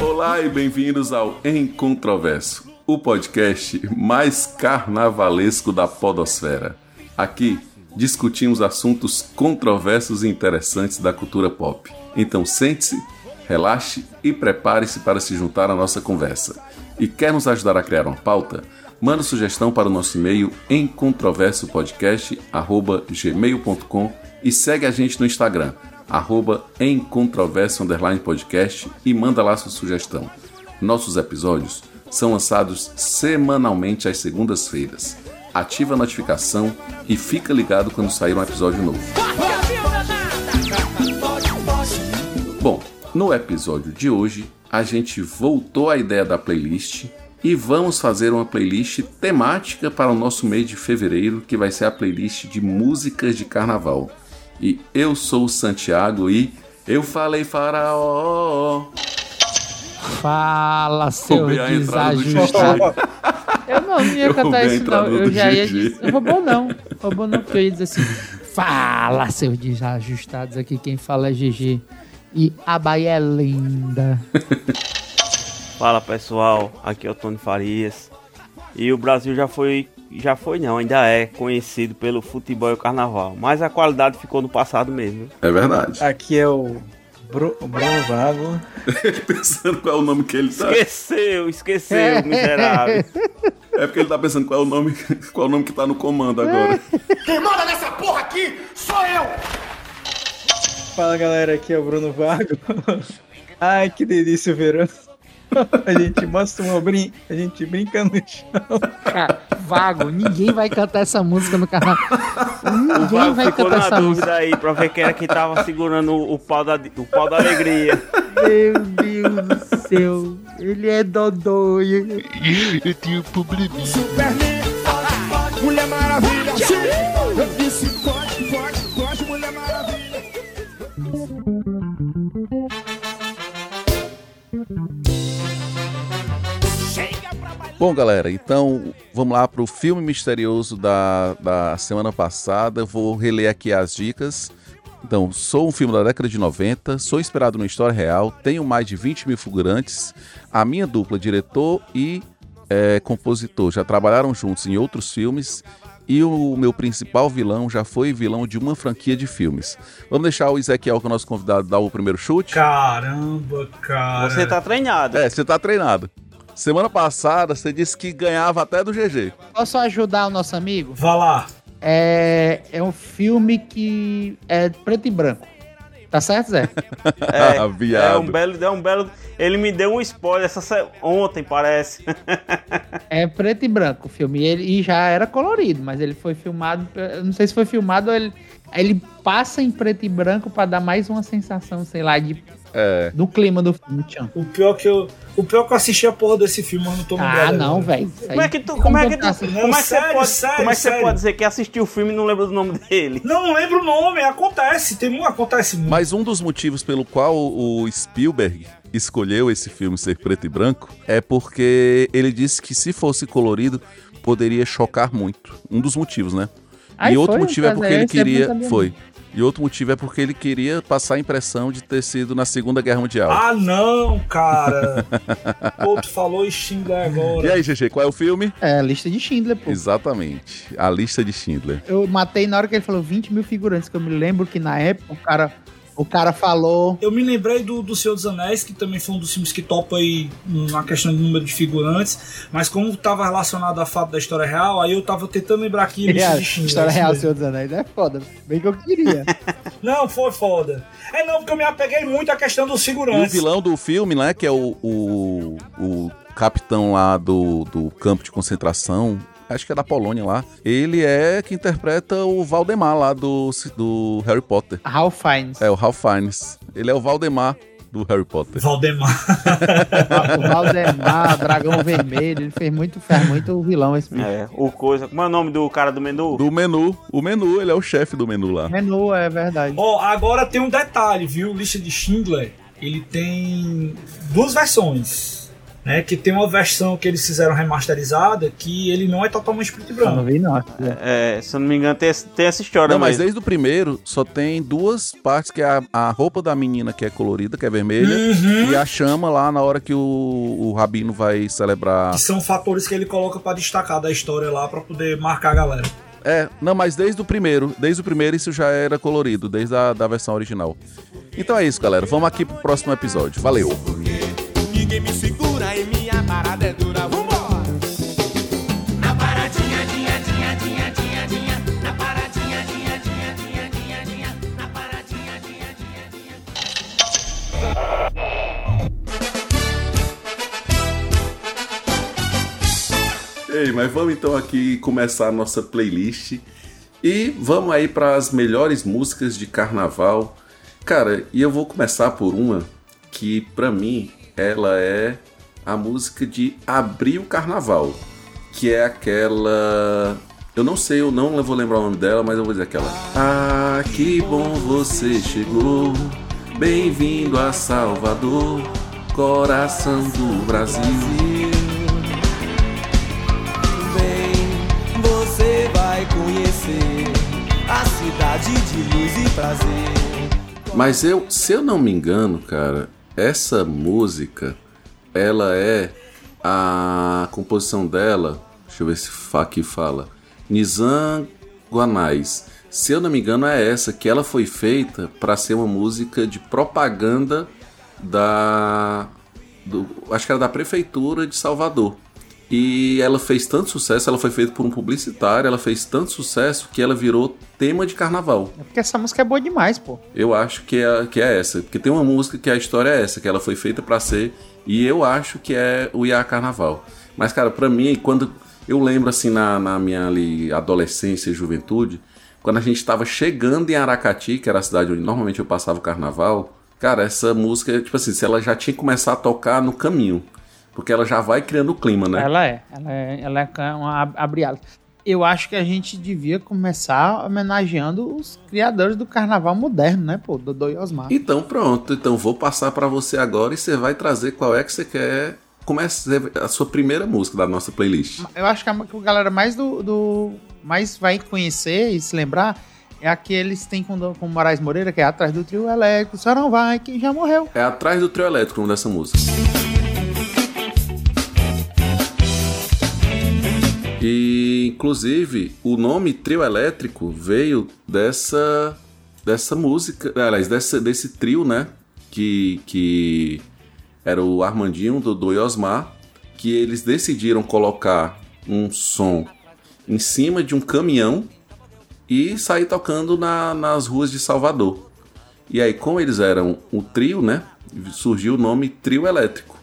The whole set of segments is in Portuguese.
Olá e bem-vindos ao Em Controverso, o podcast mais carnavalesco da podosfera. Aqui discutimos assuntos controversos e interessantes da cultura pop. Então sente-se, relaxe e prepare-se para se juntar à nossa conversa. E quer nos ajudar a criar uma pauta? Manda sugestão para o nosso e-mail em controversopodcast@gmail.com e segue a gente no Instagram arroba em controverso underline podcast e manda lá sua sugestão. Nossos episódios são lançados semanalmente às segundas-feiras. Ativa a notificação e fica ligado quando sair um episódio novo. Bom, no episódio de hoje a gente voltou à ideia da playlist e vamos fazer uma playlist temática para o nosso mês de fevereiro, que vai ser a playlist de músicas de carnaval. E eu sou o Santiago e eu falei faraó. Fala, seu desajustado. Eu não ia cantar isso, não. Eu já ia dizer. Roubou não. Roubou não, porque eu ia dizer assim. Fala, seus desajustados. Aqui quem fala é GG. E a Bahia é linda. Fala pessoal, aqui é o Tony Farias. E o Brasil já foi, já foi não, ainda é conhecido pelo futebol e o carnaval. Mas a qualidade ficou no passado mesmo. É verdade. Aqui é o Bru o Bruno Vago. pensando qual é o nome que ele tá. Esqueceu, esqueceu, miserável. É porque ele tá pensando qual é o nome, qual é o nome que tá no comando agora. Quem manda nessa porra aqui sou eu. Fala galera, aqui é o Bruno Vago. Ai, que delícia o verão. A gente mostra uma brin... a gente brinca no chão. Cara, vago. Ninguém vai cantar essa música no carnaval. O Ninguém Vago vai ficou cantar na essa dúvida música. aí pra ver quem era que tava segurando o, pau da, o pau da alegria. Meu Deus do céu. Ele é dodói. Superman, Mulher Maravilha. Eu disse pode, pode, pode, Mulher Maravilha. Bom, galera, então vamos lá pro filme misterioso da, da semana passada. Eu vou reler aqui as dicas. Então, sou um filme da década de 90, sou inspirado numa história real, tenho mais de 20 mil figurantes. A minha dupla, diretor e eh, compositor, já trabalharam juntos em outros filmes. E o meu principal vilão já foi vilão de uma franquia de filmes. Vamos deixar o Ezequiel, que é o nosso convidado, dar o primeiro chute? Caramba, cara. Você tá treinado. É, você tá treinado. Semana passada você disse que ganhava até do GG. Posso ajudar o nosso amigo? Vá lá. É, é um filme que é preto e branco. Tá certo, Zé? É, Ah, viado. é um belo, é um belo. Ele me deu um spoiler essa se- ontem, parece. É preto e branco o filme. E, ele, e já era colorido, mas ele foi filmado. eu Não sei se foi filmado ou ele. Ele passa em preto e branco pra dar mais uma sensação, sei lá, de, É. do clima do filme. Tchan. O pior que eu, o pior que eu assisti a porra desse filme, mas não tô lembrado. Ah, não, velho. Como é que tu, como é que tu, assim? como é que você sério, pode, sério, como é que você pode dizer que assistiu o filme e não lembra do nome dele? Não, não lembro o nome, acontece, tem mu- acontece muito. Mas um dos motivos pelo qual o Spielberg escolheu esse filme ser preto e branco é porque ele disse que se fosse colorido poderia chocar muito. Um dos motivos, né? Ai, e outro foi? motivo é porque é, ele não queria. Foi. E outro motivo é porque ele queria passar a impressão de ter sido na Segunda Guerra Mundial. Ah, não, cara. Pô, tu falou Schindler E agora. aí, GG, qual é o filme? É, a lista de Schindler, pô. Exatamente. A lista de Schindler. Eu matei na hora que ele falou 20 mil figurantes, que eu me lembro que na época o cara, o cara falou. Eu me lembrei do, do Senhor dos Anéis, que também foi um dos filmes que topa aí na questão de número de figurantes, mas como estava relacionado à fato da história real, aí eu tava tentando lembrar aqui a É, história real, mesmo. Senhor dos Anéis, é foda. Bem que eu queria. Não, foi foda. É não, porque eu me apeguei muito à questão dos E o figurantes. vilão do filme, né, que é o, o, o capitão lá do, do campo de concentração, acho que é da Polônia lá, ele é que interpreta o Valdemar lá do, do Harry Potter. Ralph Fiennes. É, o Ralph Fiennes. Ele é o Valdemar do Harry Potter. Valdemar. O Valdemar, Dragão Vermelho, ele fez muito, fez muito vilão esse filme. É, o coisa. Como é o nome do cara do menu? Do menu. O menu, ele é o chefe do menu lá. Menu, é verdade. Ó, agora tem um detalhe, viu? Lista de Schindler, ele tem duas versões. Né, que tem uma versão que eles fizeram remasterizada que ele não é totalmente preto e Eu não branco. vi, não. É, se eu não me engano, tem, tem essa história Não, mas desde o primeiro só tem duas partes, que é a, a roupa da menina que é colorida, que é vermelha, Uhum. e a chama lá na hora que o, o Rabino vai celebrar. Que são fatores que ele coloca pra destacar da história lá pra poder marcar a galera. É, não, mas desde o primeiro, desde o primeiro isso já era colorido, desde a da versão original. Então é isso, galera. Vamos aqui pro próximo episódio. Valeu! Ninguém me segura e minha parada é dura. Vambora! Na paradinha, dinha, dinha, dinha, dinha, dinha. Na paradinha, dinha, dinha, dinha, dinha, dinha. Na paradinha, dinha, dinha, dinha. Ei, mas vamos então aqui começar a nossa playlist e vamos aí para as melhores músicas de carnaval. Cara, e eu vou começar por uma que pra mim ela é a música de abrir o carnaval, que é aquela eu não sei, eu não vou lembrar o nome dela, mas eu vou dizer aquela. Ah, que bom você chegou. Bem-vindo a Salvador, coração do Brasil. Vem, você vai conhecer a cidade de luz e prazer. Mas eu, se eu não me engano, cara, essa música, ela é a composição dela. Deixa eu ver se aqui fala. Nizam Guanais. Se eu não me engano, é essa que ela foi feita para ser uma música de propaganda da do- acho que era da prefeitura de Salvador. E ela fez tanto sucesso, ela foi feita por um publicitário, ela fez tanto sucesso que ela virou tema de carnaval. É porque essa música é boa demais, pô. Eu acho que é, que é essa. Porque tem uma música que a história é essa, que ela foi feita pra ser. E eu acho que é o Iá Carnaval. Mas, cara, pra mim, quando eu lembro assim na, na minha ali, adolescência e juventude, quando a gente tava chegando em Aracati, que era a cidade onde normalmente eu passava o carnaval, cara, essa música, tipo assim, se ela já tinha que começar a tocar no caminho. Porque ela já vai criando o clima, né? Ela é. Ela é, ela é uma ab- abre. Eu acho que a gente devia começar homenageando os criadores do carnaval moderno, né, pô? Dodô e Osmar. Então pronto, então vou passar pra você agora e você vai trazer qual é que você quer. Comece a sua primeira música da nossa playlist. Eu acho que a que a galera mais do, do- mais vai conhecer e se lembrar é a que eles têm com, com o Moraes Moreira, que é atrás do trio elétrico. Só não vai, que já morreu. É atrás do trio elétrico o nome dessa música. E inclusive o nome trio elétrico veio dessa dessa música, aliás, dessa, desse trio, né? Que, que era o Armandinho, Dodô e Osmar, que eles decidiram colocar um som em cima de um caminhão e sair tocando na- nas ruas de Salvador. E aí, como eles eram o trio, né? Surgiu o nome Trio Elétrico.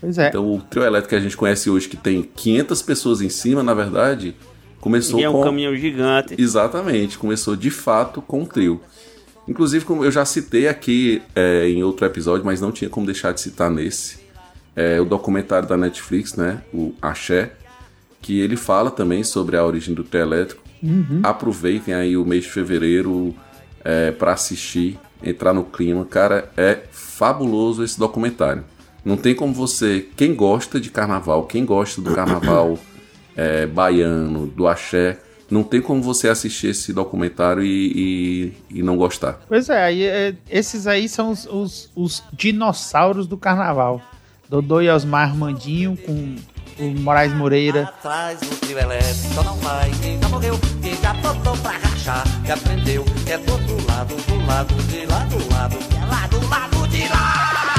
Pois é. Então, o trio elétrico que a gente conhece hoje, que tem 500 pessoas em cima, na verdade, começou E é um com. caminhão gigante. Exatamente, começou de fato com o trio. Inclusive, como eu já citei aqui é, em outro episódio, mas não tinha como deixar de citar nesse, é, o documentário da Netflix, né? O Axé, que ele fala também sobre a origem do trio elétrico. Aproveitem aí o mês de fevereiro é, para assistir, entrar no clima. Cara, é fabuloso esse documentário. Não tem como você, quem gosta de carnaval, quem gosta do carnaval é, baiano, do axé, não tem como você assistir esse documentário e, e- e não gostar. Pois é, aí, é, esses aí são os, os- os dinossauros do carnaval. Dodô e Osmar Armandinho com o Moraes Moreira. Atrás do trio elétrico, só não vai quem já morreu, quem já botou pra rachar, que aprendeu, que é do outro lado, do lado de lá, do lado, que é lá do lado de lá.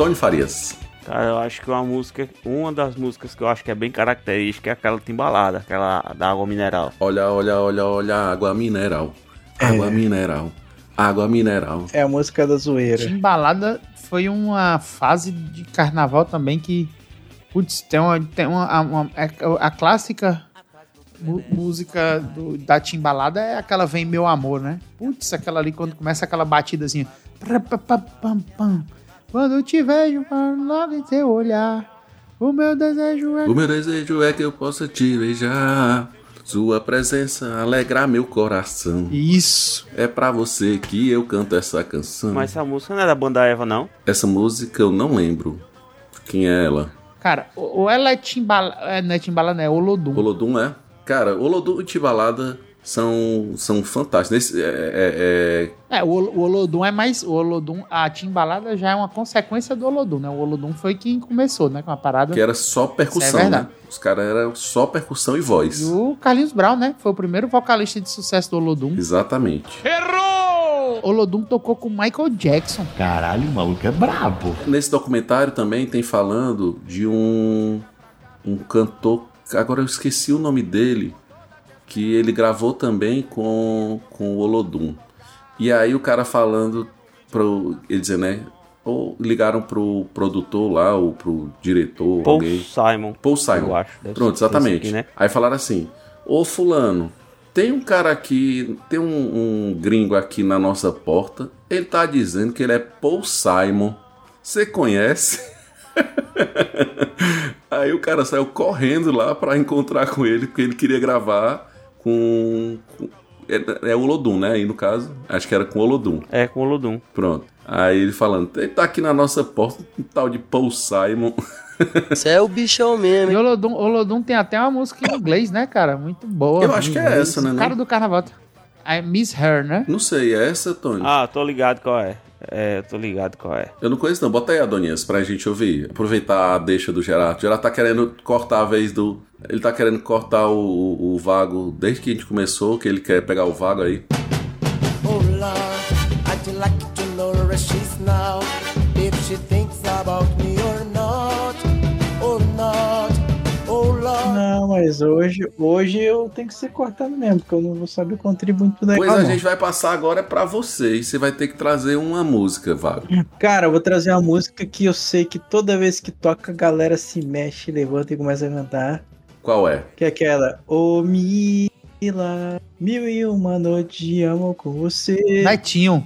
Tony Farias. Cara, eu acho que uma música, uma das músicas que eu acho que é bem característica é aquela timbalada, aquela da água mineral. Olha, olha, olha, olha, água mineral. Água mineral. Água mineral. É a música da zoeira. Timbalada foi uma fase de carnaval também que. Putz, tem uma. Tem uma, uma- é a clássica música do- da Timbalada é aquela Vem Meu Amor, né? Putz, aquela ali quando começa aquela batida assim. pam, pam. Quando te vejo logo em teu olhar, o meu desejo é. O meu desejo é que eu possa te beijar. Sua presença alegra meu coração. Isso. É pra você que eu canto essa canção. Mas essa música não é da banda Eva, não. Essa música eu não lembro. Quem é ela? Cara, ou ela é Timbala. É, não é Timbala, não, é Olodum. Olodum é? Cara, Olodum e Tibalada são, são fantásticos. Nesse, é, é- é- É, o, o Olodum é mais. O Olodum, a Timbalada já é uma consequência do Olodum, né? O Olodum foi quem começou, né? Com a parada. que era só percussão, é né? Os caras eram só percussão e voz. E o Carlinhos Brown, né? Foi o primeiro vocalista de sucesso do Olodum. Exatamente. Olodum tocou com Michael Jackson. Caralho, o maluco é brabo. Nesse documentário também tem falando de um, um cantor, agora eu esqueci o nome dele, que ele gravou também com, com o Olodum. E aí o cara falando, pro, ele dizendo, né? Ou ligaram pro produtor lá, ou pro diretor, Paul alguém. Simon. Paul Simon. Eu acho. Pronto, exatamente. aqui, né? Aí falaram assim: Ô Fulano, tem um cara aqui, tem um, um gringo aqui na nossa porta. Ele tá dizendo que ele é Paul Simon. Você conhece? Aí o cara saiu correndo lá pra encontrar com ele, porque ele queria gravar com. é, é o Olodum, né? Aí no caso, acho que era com o Olodum. É, com o Ludum. Pronto. Aí ele falando: ele tá aqui na nossa porta, um tal de Paul Simon. Você é o bichão mesmo, E hein? Olodum, Olodum tem até uma música em inglês, né, cara? Muito boa. Eu acho que é Inglês. essa, né, O cara não? do carnaval. I Miss Her, né? Não sei, é essa, Tony? Ah, tô ligado qual é. É, eu tô ligado qual é. Eu não conheço não. Bota aí, Adonias, pra gente ouvir. Aproveitar a deixa do Gerardo. O Gerardo tá querendo cortar a vez do... Ele tá querendo cortar o, o, o Vago desde que a gente começou, que ele quer pegar o Vago aí. Oh Lord, I'd like to know where she's now. If she thinks about mas hoje, hoje eu tenho que ser cortado mesmo, porque eu não vou saber contribuir muito legal. Pois a gente vai passar agora pra você. E você vai ter que trazer uma música, Vago. Cara, eu vou trazer uma música que eu sei que toda vez que toca a galera se mexe, levanta e começa a cantar. Qual é? Que é aquela. Ô Mila, mil e uma noite de amo com você. Netinho.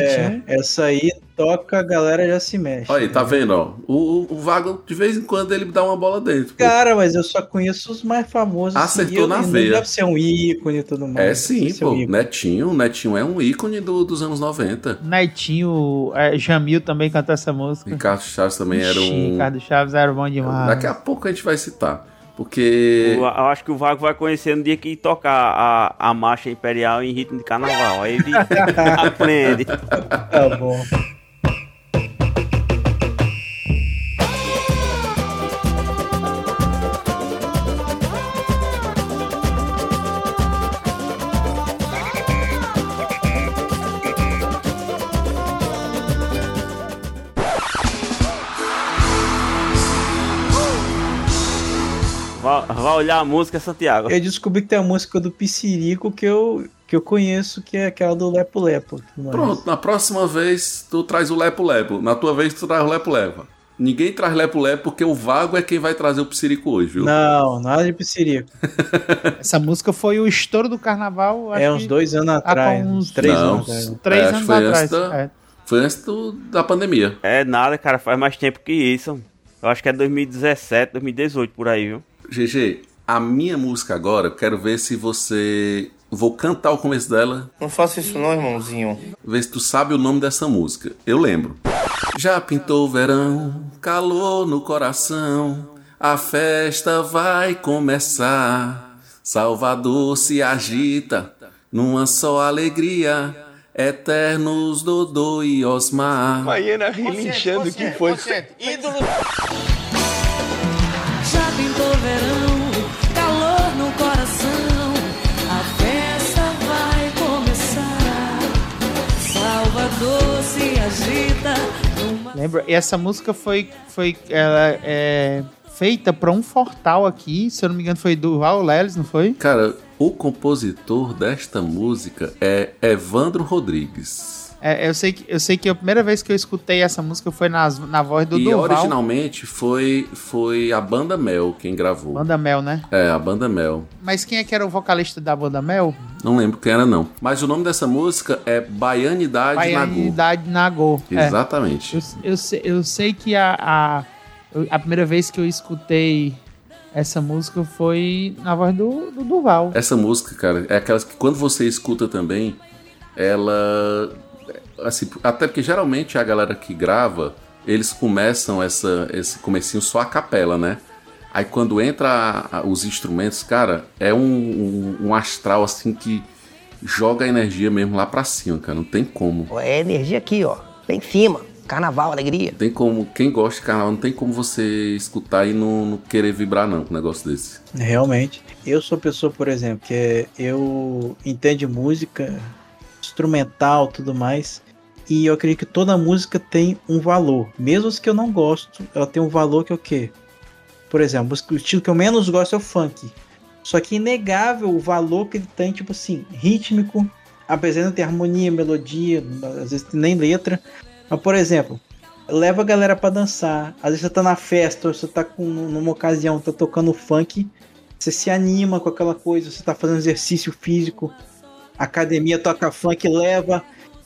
Netinho. É, essa aí toca, a galera já se mexe. Olha aí, tá vendo, ó? O, o- Vago, de vez em quando, ele dá uma bola dentro. pô. Cara, mas eu só conheço os mais famosos. Acertou na veia. deve ser um ícone e tudo mais. É sim, pô. um. Netinho, Netinho é um ícone do- dos anos 90. Netinho, é, Jamil também cantou essa música. Ricardo Chaves também era Ixi, um... Ricardo Chaves era bom demais. Daqui a pouco a gente vai citar. Porque... Eu, eu acho que o Vago vai conhecer no dia que tocar a, a marcha imperial em ritmo de carnaval. Aí ele aprende. Tá bom. Vai, olhar a música, Santiago. Eu descobri que tem a música do Piscirico que eu, que eu conheço, que é aquela do Lepo Lepo. Mas- Pronto, na próxima vez tu traz o Lepo Lepo. Na tua vez tu traz o Lepo Lepo. Ninguém traz Lepo Lepo porque o Vago é quem vai trazer o Psirico hoje, viu? Não, nada de Piscirico. Essa música foi o estouro do carnaval. acho É uns dois anos atrás. Uns três Não. anos atrás. três É, acho anos foi atrás. antes da- é. Foi antes do- da pandemia. É nada, cara, faz mais tempo que isso. Eu acho que é 2017, 2018 por aí, viu? GG, a minha música agora, eu quero ver se você. Vou cantar o começo dela, Não faça isso não, irmãozinho. ver se tu sabe o nome dessa música. Eu lembro. Já pintou o verão, calor no coração, a festa vai começar. Salvador se agita numa só alegria. Eternos Dodô e Osmar. Maiana relinchando que foi. Ídolo. Já pintou verão, calor no coração, a festa vai começar. Salvador se agita numa Lembra? E essa música foi, foi ela, é, feita pra um fortal aqui, se eu não me engano foi do Val Lelis, não foi? Cara, o compositor desta música é Evandro Rodrigues. É, eu, sei que, eu sei que a primeira vez que eu escutei essa música foi nas, na voz do e Durval. originalmente foi, foi a Banda Mel quem gravou. Banda Mel, né? É, a Banda Mel. Mas quem é que era o vocalista da Banda Mel? Não lembro quem era, não. Mas o nome dessa música é Baianidade. Baianidade Nagô. É. Exatamente. Eu, eu, sei, eu sei que a, a, a primeira vez que eu escutei essa música foi na voz do, do Duval. Essa música, cara, é aquelas que quando você escuta também, ela. Assim, até porque geralmente a galera que grava, eles começam essa, esse comecinho só a capela, né? Aí quando entra a- a- os instrumentos, cara, é um, um, um astral assim que joga a energia mesmo lá pra cima, cara. Não tem como. É energia aqui, ó. Bem em cima. Carnaval, alegria. Não tem como. Quem gosta de carnaval, não tem como você escutar e não, não querer vibrar, não, com um negócio desse. Realmente. Eu sou pessoa, por exemplo, que é, eu entendo música, instrumental, tudo mais. E eu acredito que toda música tem um valor. Mesmo as que eu não gosto, ela tem um valor que é o quê? Por exemplo, o estilo que eu menos gosto é o funk. Só que é inegável o valor que ele tem, tipo assim, rítmico, apesar de não ter harmonia, melodia, às vezes nem letra. Mas, por exemplo, leva a galera pra dançar. Às vezes você tá na festa, ou você tá com, numa ocasião, tá tocando funk, você se anima com aquela coisa, você tá fazendo exercício físico, academia toca funk, leva.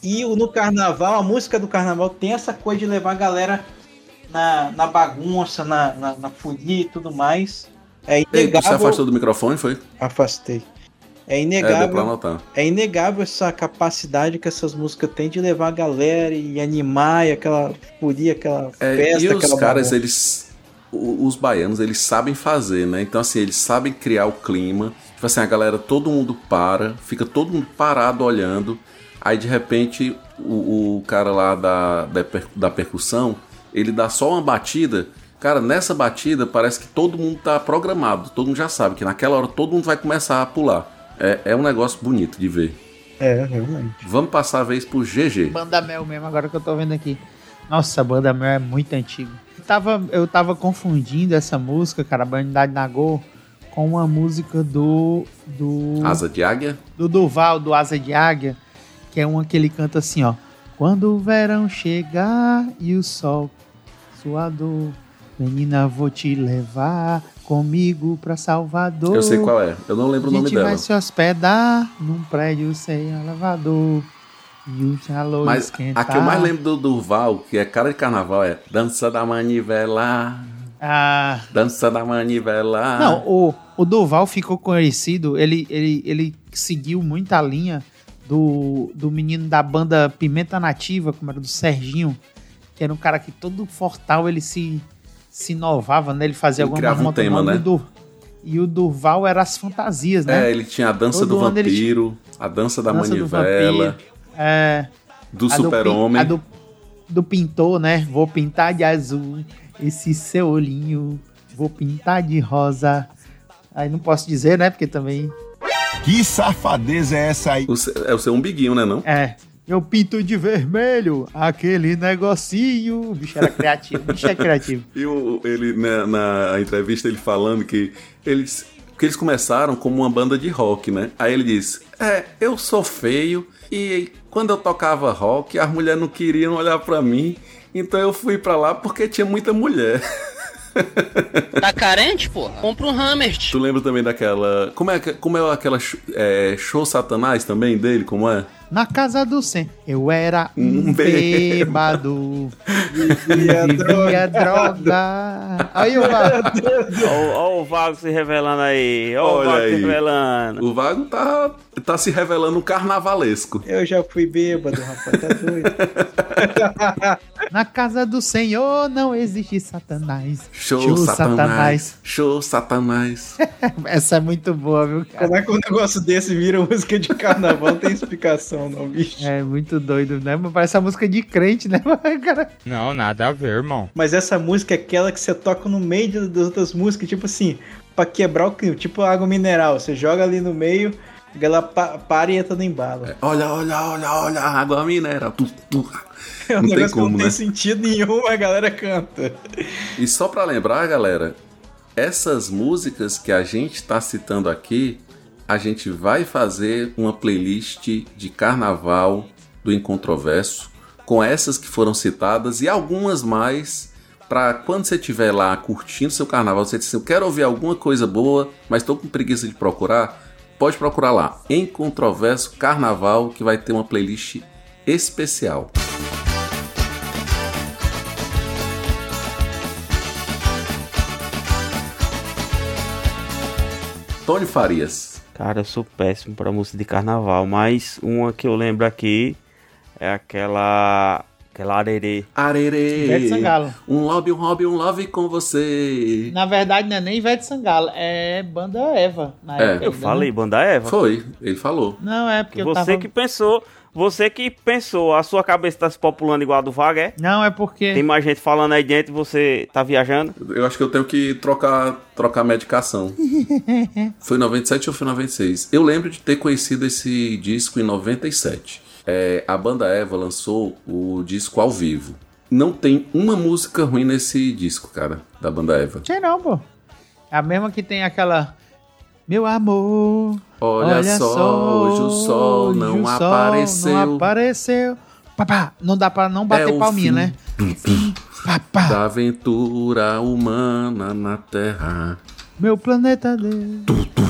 E no carnaval, a música do carnaval tem essa coisa de levar a galera na, na bagunça, na, na, na folia e tudo mais. É Ei, você inegável. afastou do microfone, foi? Afastei. É É, inegável. anotar. É inegável essa capacidade que essas músicas têm de levar a galera e animar e aquela folia, aquela É, festa, e os aquela caras, bagunça. eles. Os baianos, eles sabem fazer, né? Então, assim, eles sabem criar o clima. Tipo assim, a galera, todo mundo para, fica todo mundo parado olhando. Aí, de repente, o, o cara lá da, da, per- da percussão, ele dá só uma batida. Cara, nessa batida, parece que todo mundo tá programado. Todo mundo já sabe que naquela hora todo mundo vai começar a pular. É, é um negócio bonito de ver. É, realmente. Vamos passar a vez pro GG. Banda Mel mesmo, agora que eu tô vendo aqui. Nossa, Banda Mel é muito antigo. Eu tava, eu tava confundindo essa música, cara, Bandidade Nagô, com uma música do. do. Asa de águia? do Duval, do Asa de Águia, que é uma que ele canta assim, ó. Quando o verão chegar e o sol suador, menina, vou te levar comigo pra Salvador. Eu sei qual é. Eu não lembro o A nome gente dela. vai se hospedar num prédio sem elevador. E o calor Mas esquentar. a que eu mais lembro do Durval, que é cara de carnaval, é Dança da Manivela. Ah, Dança da Manivela. Não, o, o Duval ficou conhecido, ele, ele, ele seguiu muita linha do, do menino da banda Pimenta Nativa, como era do Serginho, que era um cara que todo fortal ele se, se inovava, né? Ele fazia Ele alguma criava um tema, né? do- e o Durval era as fantasias, né? É, ele tinha a dança Todo do vampiro, a dança da Dança do manivela, vampiro, é, do super-homem. do, do pintor, né? Vou pintar de azul esse seu olhinho. Vou pintar de rosa. Aí não posso dizer, né? Porque também. Que safadeza é essa aí? O seu- é o seu umbiguinho, né, não? É. Eu pinto de vermelho aquele negocinho. O bicho era criativo. O bicho é criativo. E o- ele, né, na entrevista, ele falando que eles, que eles começaram como uma banda de rock, né? Aí ele disse: É, eu sou feio e quando eu tocava rock, as mulheres não queriam olhar pra mim, então eu fui pra lá porque tinha muita mulher. Tá carente, pô? Compra um Hammer. Tu lembra também daquela. Como é, como é aquela é, show Satanás também dele? Como é? Na casa do Sem, eu era um Um bêbado. Vivia droga. Aí o Ó, ó o Vago se revelando aí. Ó o Olha Vago se aí. revelando. O Vago tá, tá se revelando um carnavalesco. Eu já fui bêbado, rapaz, tá doido. Na casa do Senhor não existe Satanás. Show, Satanás. Show Satanás. Essa é muito boa, viu, cara? Como é que um negócio desse vira música de carnaval? Não tem explicação, não, bicho. É muito doido, né? Parece a música de crente, né, cara? Não, nada a ver, irmão. Mas essa música é aquela que você toca no meio das outras músicas, tipo assim, pra quebrar o clima, tipo água mineral. Você joga ali no meio, a galera pa- para e entra no embalo. Olha, olha, olha, olha, a água mineral. Tu, tu. É um Não tem negócio que como, não tem né? sentido nenhum, a galera canta. E só pra lembrar, galera, essas músicas que a gente tá citando aqui, a gente vai fazer uma playlist de carnaval do Incontroverso com essas que foram citadas e algumas mais pra quando você estiver lá curtindo seu carnaval, você disser, eu quero ouvir alguma coisa boa, mas tô com preguiça de procurar, pode procurar lá, Incontroverso Carnaval, que vai ter uma playlist especial. Tony Farias. Cara, eu sou péssimo pra música de carnaval, mas uma que eu lembro aqui é aquela. Aquela arerê. Arerê. Ivete Sangalo. Um lobby, um hobby, um love com você. Na verdade, não é nem Ivete Sangalo, é banda Eva. Na É. época Eu ainda, falei, banda Eva. Foi, ele falou. Não, é porque eu Você tava... que pensou, você que pensou, a sua cabeça tá se populando igual a do Vaga, é? Não, é porque... Tem mais gente falando aí dentro e você tá viajando? Eu acho que eu tenho que trocar, trocar medicação. Foi em 97 ou foi em 96? Eu lembro de ter conhecido esse disco em 97. É, a banda Eva lançou o disco ao vivo. Não tem uma música ruim nesse disco, cara, da banda Eva. Sei não, pô. É a mesma que tem aquela... Meu amor... Olha, só, hoje o sol hoje não o sol apareceu. Não apareceu. Papá, não dá pra não bater É o palminha, fim. né? Fim, papá. Da aventura humana na Terra. Meu planeta Deus.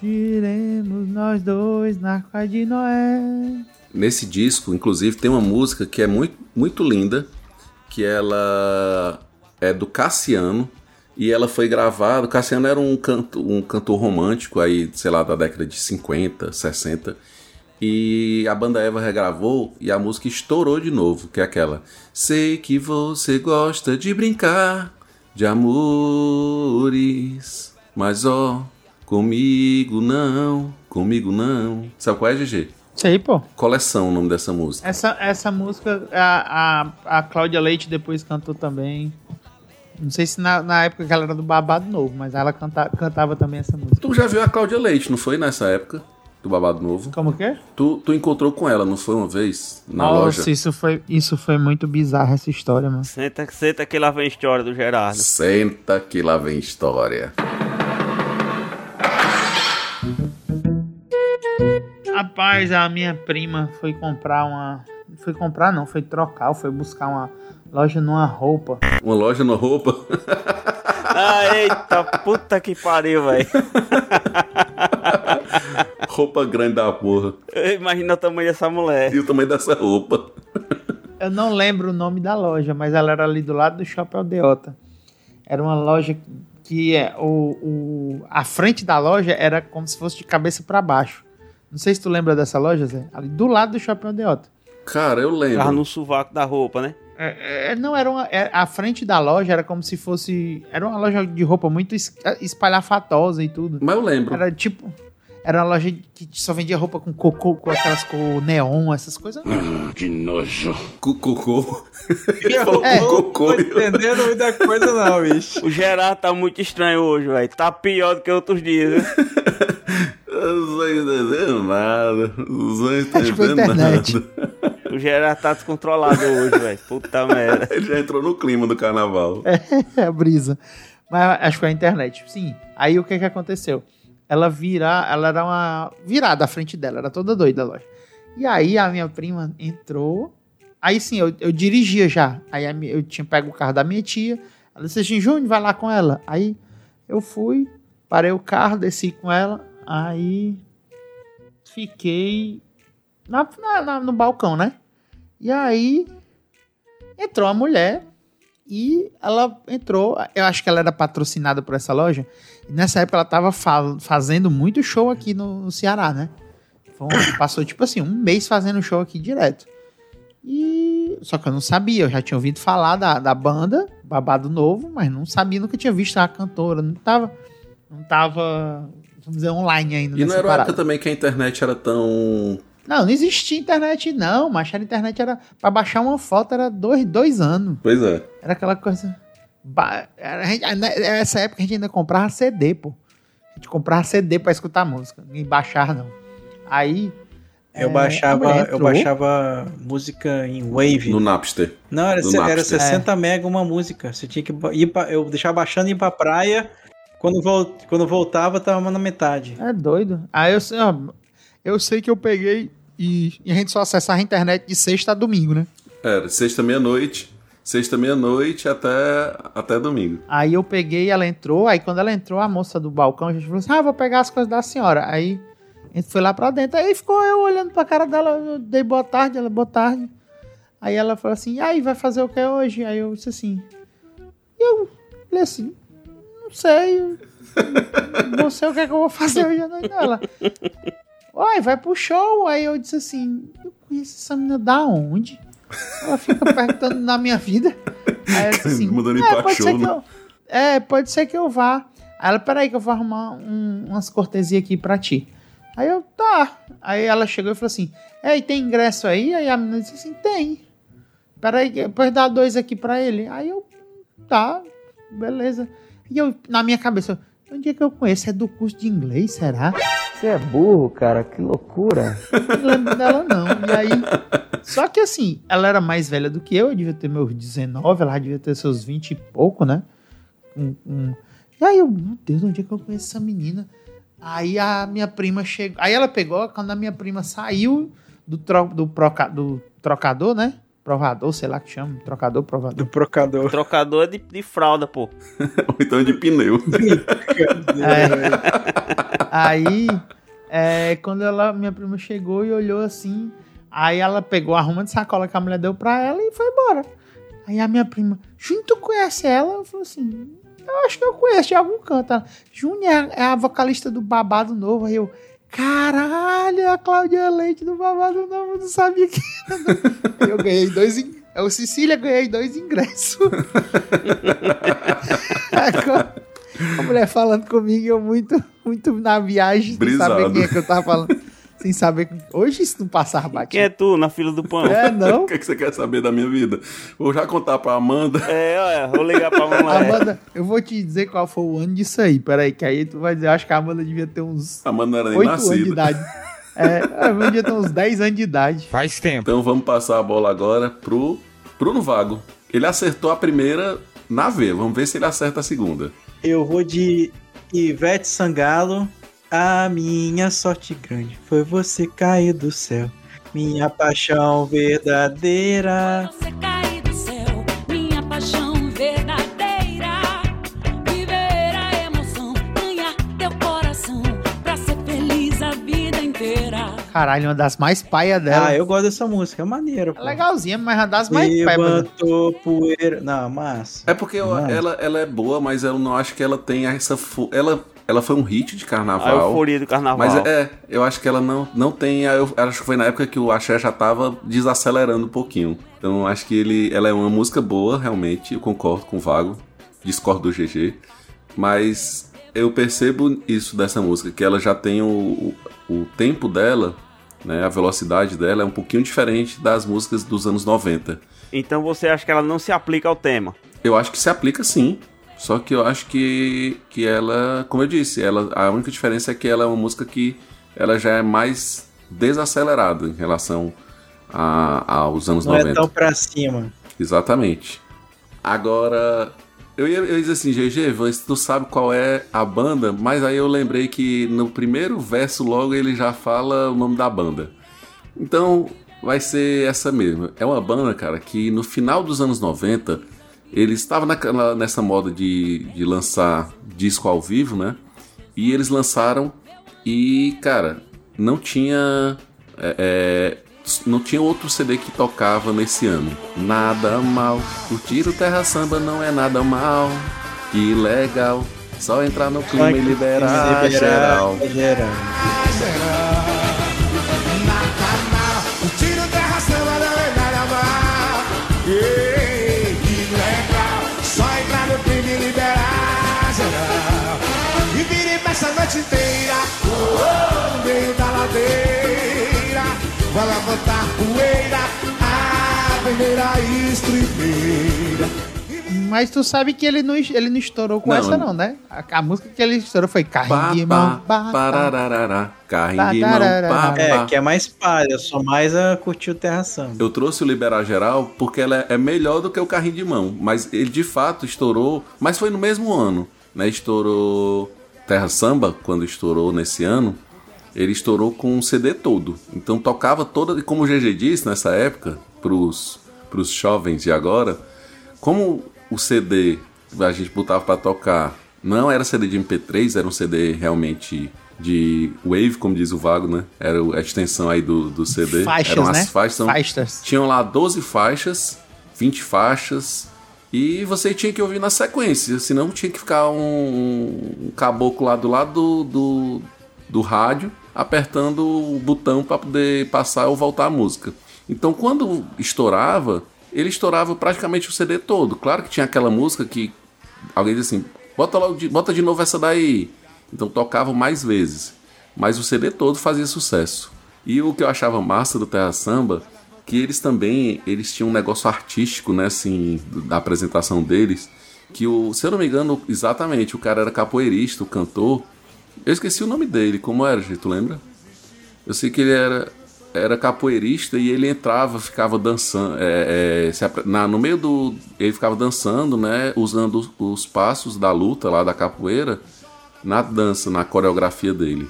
Fugiremos nós dois na arca de Noé. Nesse disco, inclusive, tem uma música que é muito, muito linda, que ela é do Cassiano, e ela foi gravada. Cassiano era um, canto, um cantor romântico aí, sei lá, da década de 50, 60. E a banda Eva regravou e a música estourou de novo, que é aquela. Sei que você gosta de brincar de amores, mas ó, comigo não, comigo não. Sabe qual é, GG? Sei, pô. Coleção o nome dessa música. Essa, essa música, a, a, a Cláudia Leite depois cantou também. Não sei se na, na época que ela era do Babado Novo, mas ela canta, cantava também essa música. Tu já viu a Cláudia Leite, não foi nessa época? Do Babado Novo? Como que é? Tu, tu encontrou com ela, não foi uma vez? Na Nossa, loja? isso foi, isso foi muito bizarro, essa história, mano. Senta, senta que lá vem a história do Gerardo. Senta que lá vem história. Rapaz, a minha prima foi comprar uma. Foi comprar, não, foi trocar, foi buscar uma loja numa roupa. Uma loja na roupa? Ah, eita, puta que pariu, velho. roupa grande da porra. Imagina o tamanho dessa mulher. E o tamanho dessa roupa. Eu não lembro o nome da loja, mas ela era ali do lado do Shopping Aldeota. Era uma loja que é, o, o, a frente da loja era como se fosse de cabeça para baixo. Não sei se tu lembra dessa loja, Zé. Ali do lado do Shopping Aldeota. Cara, eu lembro. Tava no sovaco da roupa, né? É, é, não, era uma. é, a frente da loja era como se fosse. Era uma loja de roupa muito es- espalhafatosa e tudo. Mas eu lembro. Era tipo. Era uma loja que só vendia roupa com cocô, com aquelas cor neon, essas coisas. que nojo. Cocô. É. cocô. entendendo muita coisa não, bicho. O Gerardo tá muito estranho hoje, velho. Tá pior do que outros dias, né? Eu não tô entendendo nada. Não tô Acho que foi a entendendo internet. nada. O Gerardo tá descontrolado hoje, velho. Puta merda. Ele já entrou no clima do carnaval. É, a brisa. Mas acho que foi a internet. Sim. Aí o que que aconteceu? Ela vira, ela era uma virada à frente dela, era toda doida a loja. E aí a minha prima entrou. Aí sim, eu, eu dirigia já. Aí eu tinha pego o carro da minha tia. Ela disse assim, Júnior, vai lá com ela. Aí eu fui, parei o carro, desci com ela. Aí fiquei na, na- na- no balcão, né? E aí entrou a mulher e ela entrou. Eu acho que ela era patrocinada por essa loja. E nessa época ela tava fa- fazendo muito show aqui no, no Ceará, né? Passou tipo assim, um mês fazendo show aqui direto. E. Só que eu não sabia, eu já tinha ouvido falar da, da banda, Babado Novo, mas não sabia, nunca tinha visto a cantora, não tava. Não tava, vamos dizer, online ainda. E não nessa era parada. época também que a internet era tão. Não, não existia internet, não. Mas a internet era. Pra baixar uma foto era dois, dois anos. Pois é. Era aquela coisa. ba- gente- Nessa época a gente ainda comprava CD, pô. A gente comprava CD pra escutar música. Nem baixar, não. Aí. Eu é, baixava, eu baixava música em Wave. No Napster. Não, era, se- era Napster. 60 mega uma música. Você tinha que ir pra, eu deixava baixando e ir pra praia. Quando, vol, quando voltava, tava na metade. É doido. Aí eu, eu sei que eu peguei e, e a gente só acessava a internet de sexta a domingo, né? Era sexta meia-noite. Sexta meia-noite até, até domingo. Aí eu peguei, ela entrou, aí quando ela entrou, a moça do balcão, a gente falou assim, ah, vou pegar as coisas da senhora. Aí a gente foi lá pra dentro, aí ficou eu olhando pra cara dela, eu dei boa tarde, ela, boa tarde. Aí ela falou assim, e aí, vai fazer o que hoje? Aí eu disse assim, e eu falei assim, não sei, não sei o que, é que eu vou fazer hoje à noite. Ela, oi, vai pro show. Aí eu disse assim, eu conheço essa menina da onde? Ela fica perguntando na minha vida. Aí eu disse assim, Mandando "É, pode show, ser que né? eu, é, pode ser que eu vá. Aí ela, peraí que eu vou arrumar um- umas cortesias aqui pra ti. Aí eu, tá. Aí ela chegou e falou assim, ei, tem ingresso aí? Aí a menina disse assim, tem. Peraí, depois dá dois aqui pra ele. Aí eu, tá, beleza. E eu, na minha cabeça, onde é que eu conheço? É do curso de inglês, será? Você é burro, cara, que loucura. Não lembro dela, não. E aí. Só que assim, ela era mais velha do que eu, eu devia ter meus 19, ela devia ter seus 20 e pouco, né? Um- um- E aí eu, meu Deus, onde é que eu conheço essa menina? Aí a minha prima chegou. Aí ela pegou, quando a minha prima saiu do, tro, do, proca, do trocador, né? Provador, sei lá que chama. Trocador, provador. Do. Trocador é de, de fralda, pô. Ou então de pneu. É. Aí, é, quando ela, minha prima chegou e olhou assim, aí ela pegou a ruma de sacola que a mulher deu pra ela e foi embora. Aí a minha prima, Júnior, tu conhece ela? Eu falei assim, eu acho que eu conheço de algum canto. Ela, Júnior é, é a vocalista do Babado Novo. Aí eu, caralho, é a Cláudia Leite do Babado eu não sabia que era. não." Eu ganhei dois, in- eu, Cecília, ganhei dois ingressos. Agora, a mulher falando comigo, eu muito, muito na viagem, sem saber Brisado. quem é que eu tava falando. Sem saber. Hoje isso não passava batido. Quem é tu na fila do pão? É, não. O que, é que você quer saber da minha vida? Vou já contar pra Amanda. É, olha, vou ligar pra mamãe. Amanda, eu vou te dizer qual foi o ano disso aí. Peraí, que aí tu vai dizer, eu acho que a Amanda devia ter uns A Amanda não era nem 8 anos de nascida. idade. É, a Amanda devia ter uns 10 anos de idade. Faz tempo. Então vamos passar a bola agora pro Bruno Vago. Ele acertou a primeira na V. Vamos ver se ele acerta a segunda. Eu vou de Ivete Sangalo. A minha sorte grande foi você cair do céu. Minha paixão verdadeira. Você cair do céu, minha paixão verdadeira. Viver a emoção, ganhar teu coração, pra ser feliz a vida inteira. Caralho, uma das mais paia dela. Ah, eu gosto dessa música, é maneiro. É legalzinha, mas uma das mais paia. Levantou poeira. Não, massa. É porque Não. ela, ela é boa, mas eu não acho que ela tenha essa. Ela, ela foi um hit de A carnaval. euforia do carnaval. Mas é, eu acho que ela não, não tem. a- Eu acho que foi na época que o Axé já tava desacelerando um pouquinho. Então acho que ele, ela é uma música boa, realmente. Eu concordo com o Vago. Discordo do GG. Mas eu percebo isso dessa música, que ela já tem o, o, o tempo dela, né? A velocidade dela é um pouquinho diferente das músicas dos anos 90. Então você acha que ela não se aplica ao tema? Eu acho que se aplica sim. Só que eu acho que, que ela, como eu disse, ela, a única diferença é que ela é uma música que ela já é mais desacelerada em relação a- aos anos Não 90. é tão pra cima. Exatamente. Agora, eu ia, eu ia dizer assim, GG, você tu sabe qual é a banda, mas aí eu lembrei que no primeiro verso logo ele já fala o nome da banda. Então, vai ser essa mesmo. É uma banda, cara, que no final dos anos 90, eles estavam naquela- nessa moda de, de lançar disco ao vivo, né? E eles lançaram e, cara, não tinha. é, é, não tinha outro CD que tocava nesse ano. Nada mal. Curtir o Terra Samba não é nada mal. Que legal. Só entrar no clima e liberar, geral. geral. Mal. Mexe a noite inteira. Oh, oh, no meio da ladeira. Vai levantar poeira. A primeira estribeira. Mas tu sabe que ele não, ele não estourou com Não. essa, não, né? A, a música que ele estourou foi Carrinho de Mão. parararará, carrinho de mão, É, que é mais palha, eu sou mais a curtir o Terra Samba. Eu trouxe o Liberar Geral porque ela é melhor do que o carrinho de mão. Mas ele de fato estourou. Mas foi no mesmo ano. Né? Estourou Terra Samba, quando estourou nesse ano. Ele estourou com um CD todo. Então tocava toda. E como o GG disse nessa época, pros, pros jovens de agora, como o CD a gente botava pra tocar não era CD de MP3, era um CD realmente de Wave, como diz o Vago, né? Era a extensão aí do, do CD. Faixas, Eram as né? faixas. Então, Faixas. Tinham lá 12 faixas, 20 faixas, E você tinha que ouvir na sequência, senão tinha que ficar um, um caboclo lá do lado do, do, do rádio apertando o botão para poder passar ou voltar a música. Então quando estourava, ele estourava praticamente o CD todo. Claro que tinha aquela música que alguém dizia assim: bota, logo de, bota de novo essa daí. Então tocava mais vezes. Mas o CD todo fazia sucesso. E o que eu achava massa do Terra Samba, que eles também eles tinham um negócio artístico, né, assim, da apresentação deles, que o, se eu não me engano, exatamente, o cara era capoeirista, o cantor. Eu esqueci o nome dele, como era, gente, tu lembra? Eu sei que ele era era capoeirista e ele entrava, ficava dançando, é, é, se, na, no meio do, ele ficava dançando, né, usando os, os passos da luta lá da capoeira na dança, na coreografia dele.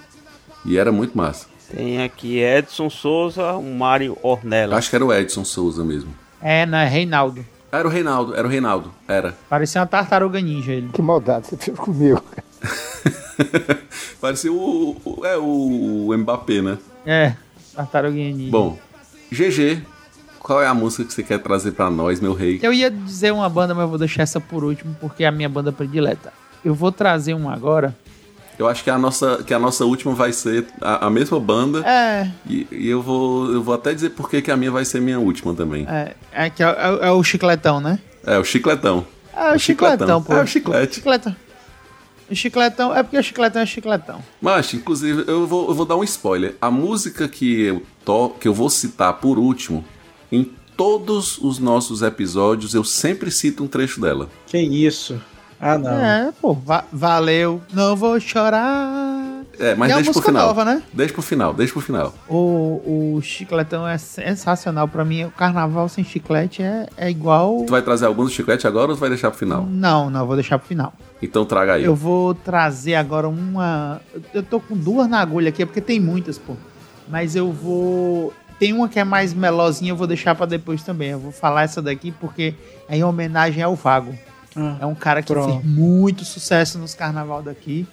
E era muito massa. Tem aqui Edson Souza, o Mário Ornella. Acho que era o Edson Souza mesmo. É, não, é Reinaldo. Era o Reinaldo, era o Reinaldo, era. Parecia uma tartaruga ninja ele. Que maldade você fez comigo. Parecia o, o, é, o Mbappé, né? É, tartaruguinha ninja. Bom, GG, qual é a música que você quer trazer pra nós, meu rei? Eu ia dizer uma banda, mas eu vou deixar essa por último, porque é a minha banda predileta. Eu vou trazer uma agora. Eu acho que a nossa, que a nossa última vai ser a, a mesma banda. É. E, e eu, vou, eu vou até dizer porque que a minha vai ser minha última também. É, é, que é, é- é o chicletão, né? É, o Chicletão. É o chicletão, pô. É o chiclete. Chicletão. O chicletão, é porque o chicletão é chicletão. Mas, inclusive, eu vou, eu vou dar um spoiler. A música que eu, to, que eu vou citar por último, em todos os nossos episódios, eu sempre cito um trecho dela. Que isso? Ah, não. É, pô, va- valeu. Não vou chorar. É, mas é deixa pro final. nova, né? Deixa pro final, deixa pro final. O, o chicletão é sensacional pra mim. O carnaval sem chiclete é, é igual. Tu vai trazer algum do chiclete agora ou tu vai deixar pro final? Não, não, vou deixar pro final. Então traga aí. Eu vou trazer agora uma. Eu tô com duas na agulha aqui, porque tem muitas, pô. Mas eu vou. Tem uma que é mais melosinha, eu vou deixar pra depois também. Eu vou falar essa daqui porque é em homenagem ao Vago. É um cara que pronto. fez muito sucesso nos carnaval daqui.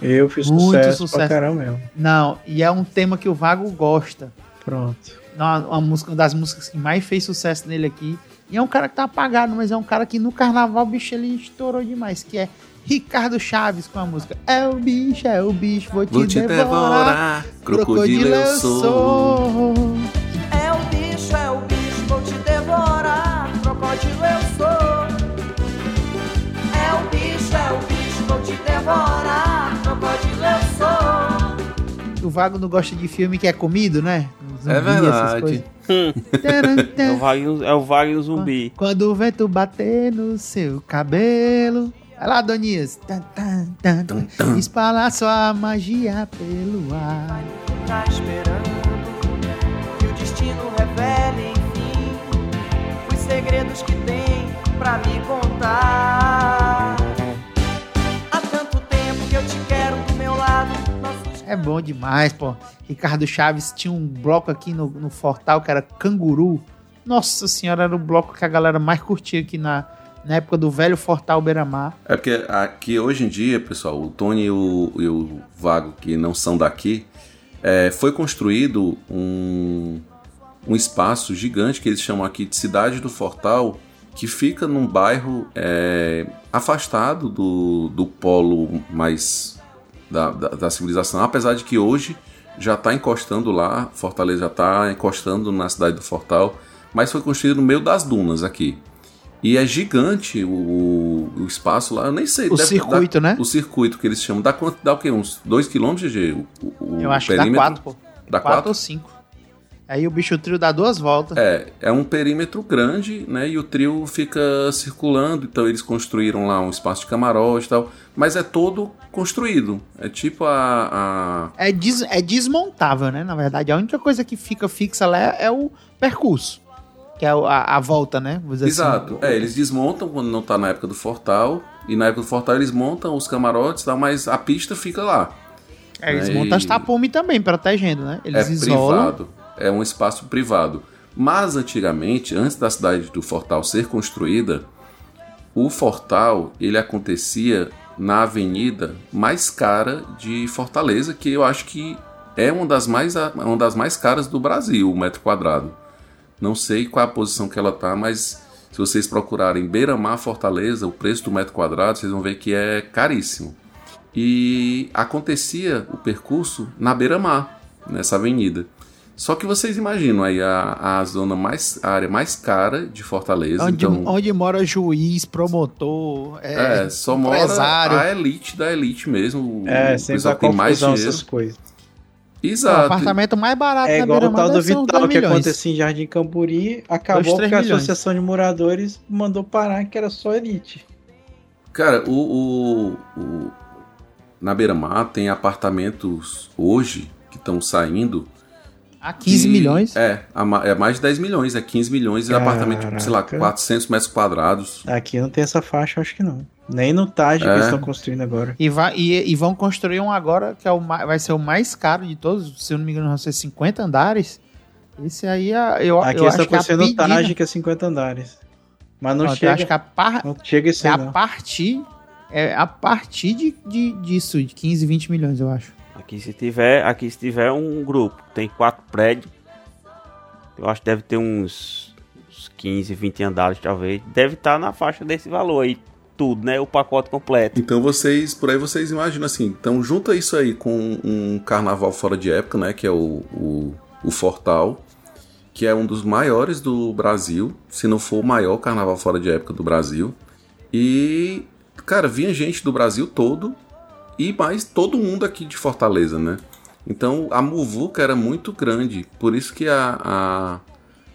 Eu fiz Muito sucesso, sucesso. pra caramba mesmo. Não, e é um tema que o Vago gosta. Pronto. Uma, uma música, uma das músicas que mais fez sucesso nele aqui. E é um cara que tá apagado, mas é um cara que no carnaval, bicho, ele estourou demais. Que é Ricardo Chaves com a música É o bicho, é o bicho, vou te, Vou te devorar. devorar, crocodilo eu sou. É O Vago não gosta de filme que é comido, né? Zumbi, É verdade. É o Wagner, é o Wagner Zumbi. Quando o vento bater no seu cabelo. Vai lá, Donias. Tan, tan, tan. Espalha sua magia pelo ar. Tá esperando que o destino revele, enfim, os segredos que tem pra me contar. É bom demais, pô. Ricardo Chaves tinha um bloco aqui no, no Fortal que era Canguru. Nossa senhora, era o bloco que a galera mais curtia aqui na, na época do velho Fortal Beira-Mar. É porque aqui hoje em dia, pessoal, o Tony e o, e o Vago, que não são daqui, é, foi construído um, um espaço gigante que eles chamam aqui de Cidade do Fortal, que fica num bairro é, afastado do, do polo mais da, da, da civilização, apesar de que hoje já está encostando lá, Fortaleza já está encostando na cidade do Fortal, mas foi construído no meio das dunas aqui. E é gigante o, o espaço lá, eu nem sei. O circuito, né? O circuito que eles chamam. Dá quanto? Dá o quê? Uns 2 km, GG? O, o Eu acho que dá perímetro? quatro, pô. Dá quatro 4? ou cinco. Aí o bicho trio dá duas voltas. É, é um perímetro grande, né? E o trio fica circulando, então eles construíram lá um espaço de camarote e tal. Mas é todo construído. É tipo a. a... É, des- é desmontável, né? Na verdade, a única coisa que fica fixa lá é, é o percurso. Que é a, a volta, né? Dizer Exato. assim. É, eles desmontam quando não tá na época do Fortal. E na época do Fortal eles montam os camarotes, tal, mas a pista fica lá. É, eles né? montam as E- tapume também, protegendo, né? Eles é isolam. privado, é um espaço privado. Mas antigamente, antes da cidade do Fortal ser construída, o Fortal ele acontecia na avenida mais cara de Fortaleza, que eu acho que é uma das mais, uma das mais caras do Brasil, o metro quadrado. Não sei qual a posição que ela tá, mas Se vocês procurarem Beira-Mar Fortaleza, o preço do metro quadrado, vocês vão ver que é caríssimo. E acontecia o percurso na Beira-Mar, nessa avenida. Só que vocês imaginam aí a, a zona mais, a área mais cara de Fortaleza. Onde, então, onde mora juiz, promotor, é, é, só mora empresário. a elite da elite mesmo. É, o sempre que tem mais dinheiro. essas coisas. O Exato. apartamento mais barato É na igual o tal do Vital que acontecia em Jardim Camburi, acabou porque a. Associação de Moradores mandou parar que era só elite. Cara, o, o- o- na Beira-Mar tem apartamentos hoje que estão saindo. A 15 de- milhões. É, a é mais de 10 milhões, é 15 milhões e apartamento, tipo, sei lá, Caraca. 400 metros quadrados. Aqui não tem essa faixa, acho que não. Nem no Taj que É. eles estão construindo agora. E, vai, e, e vão construir um agora que é o, vai ser o mais caro de todos. Se eu não me engano, vão ser 50 andares. Esse aí é, eu, Aqui eu eles acho que é o. Taj, que é 50 andares. Mas não Pronto, chega. Eu acho que a, par, Não chega isso é a não. partir é a partir de, de, disso, de 15, 20 milhões, eu acho. Aqui se tiver, aqui se tiver um grupo, tem quatro prédios. Eu acho que deve ter uns, uns 15, 20 andares talvez. Deve estar na faixa desse valor aí, tudo, né? O pacote completo. Então vocês, por aí vocês imaginam assim, então junta isso aí com um carnaval fora de época, né, que é o, o, o Fortal, que é um dos maiores do Brasil, se não for o maior carnaval fora de época do Brasil. E, cara, vinha gente do Brasil todo e mais todo mundo aqui de Fortaleza, né? Então a muvuca era muito grande, por isso que a, a-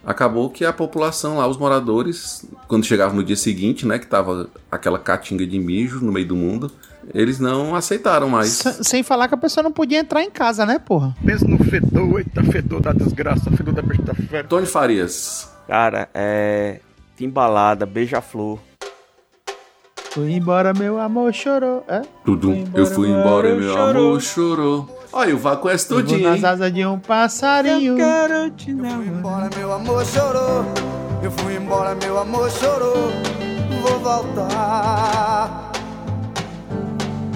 acabou que a população lá, os moradores, quando chegavam no dia seguinte, né, que tava aquela catinga de mijo no meio do mundo, eles não aceitaram mais. Se- sem falar que a pessoa não podia entrar em casa, né, porra? Pensa no fedor, eita, fedor da desgraça, fedor da besta fera. Tony Farias. Cara, é. Timbalada, beija-flor. Fui embora, meu amor chorou. É? Tudum, eu fui embora e meu amor chorou. Olha, o Vá conhece Eu vou tudinho, nas asas de um passarinho. quero te embora, meu amor chorou. Eu fui embora, meu amor chorou. Vou voltar.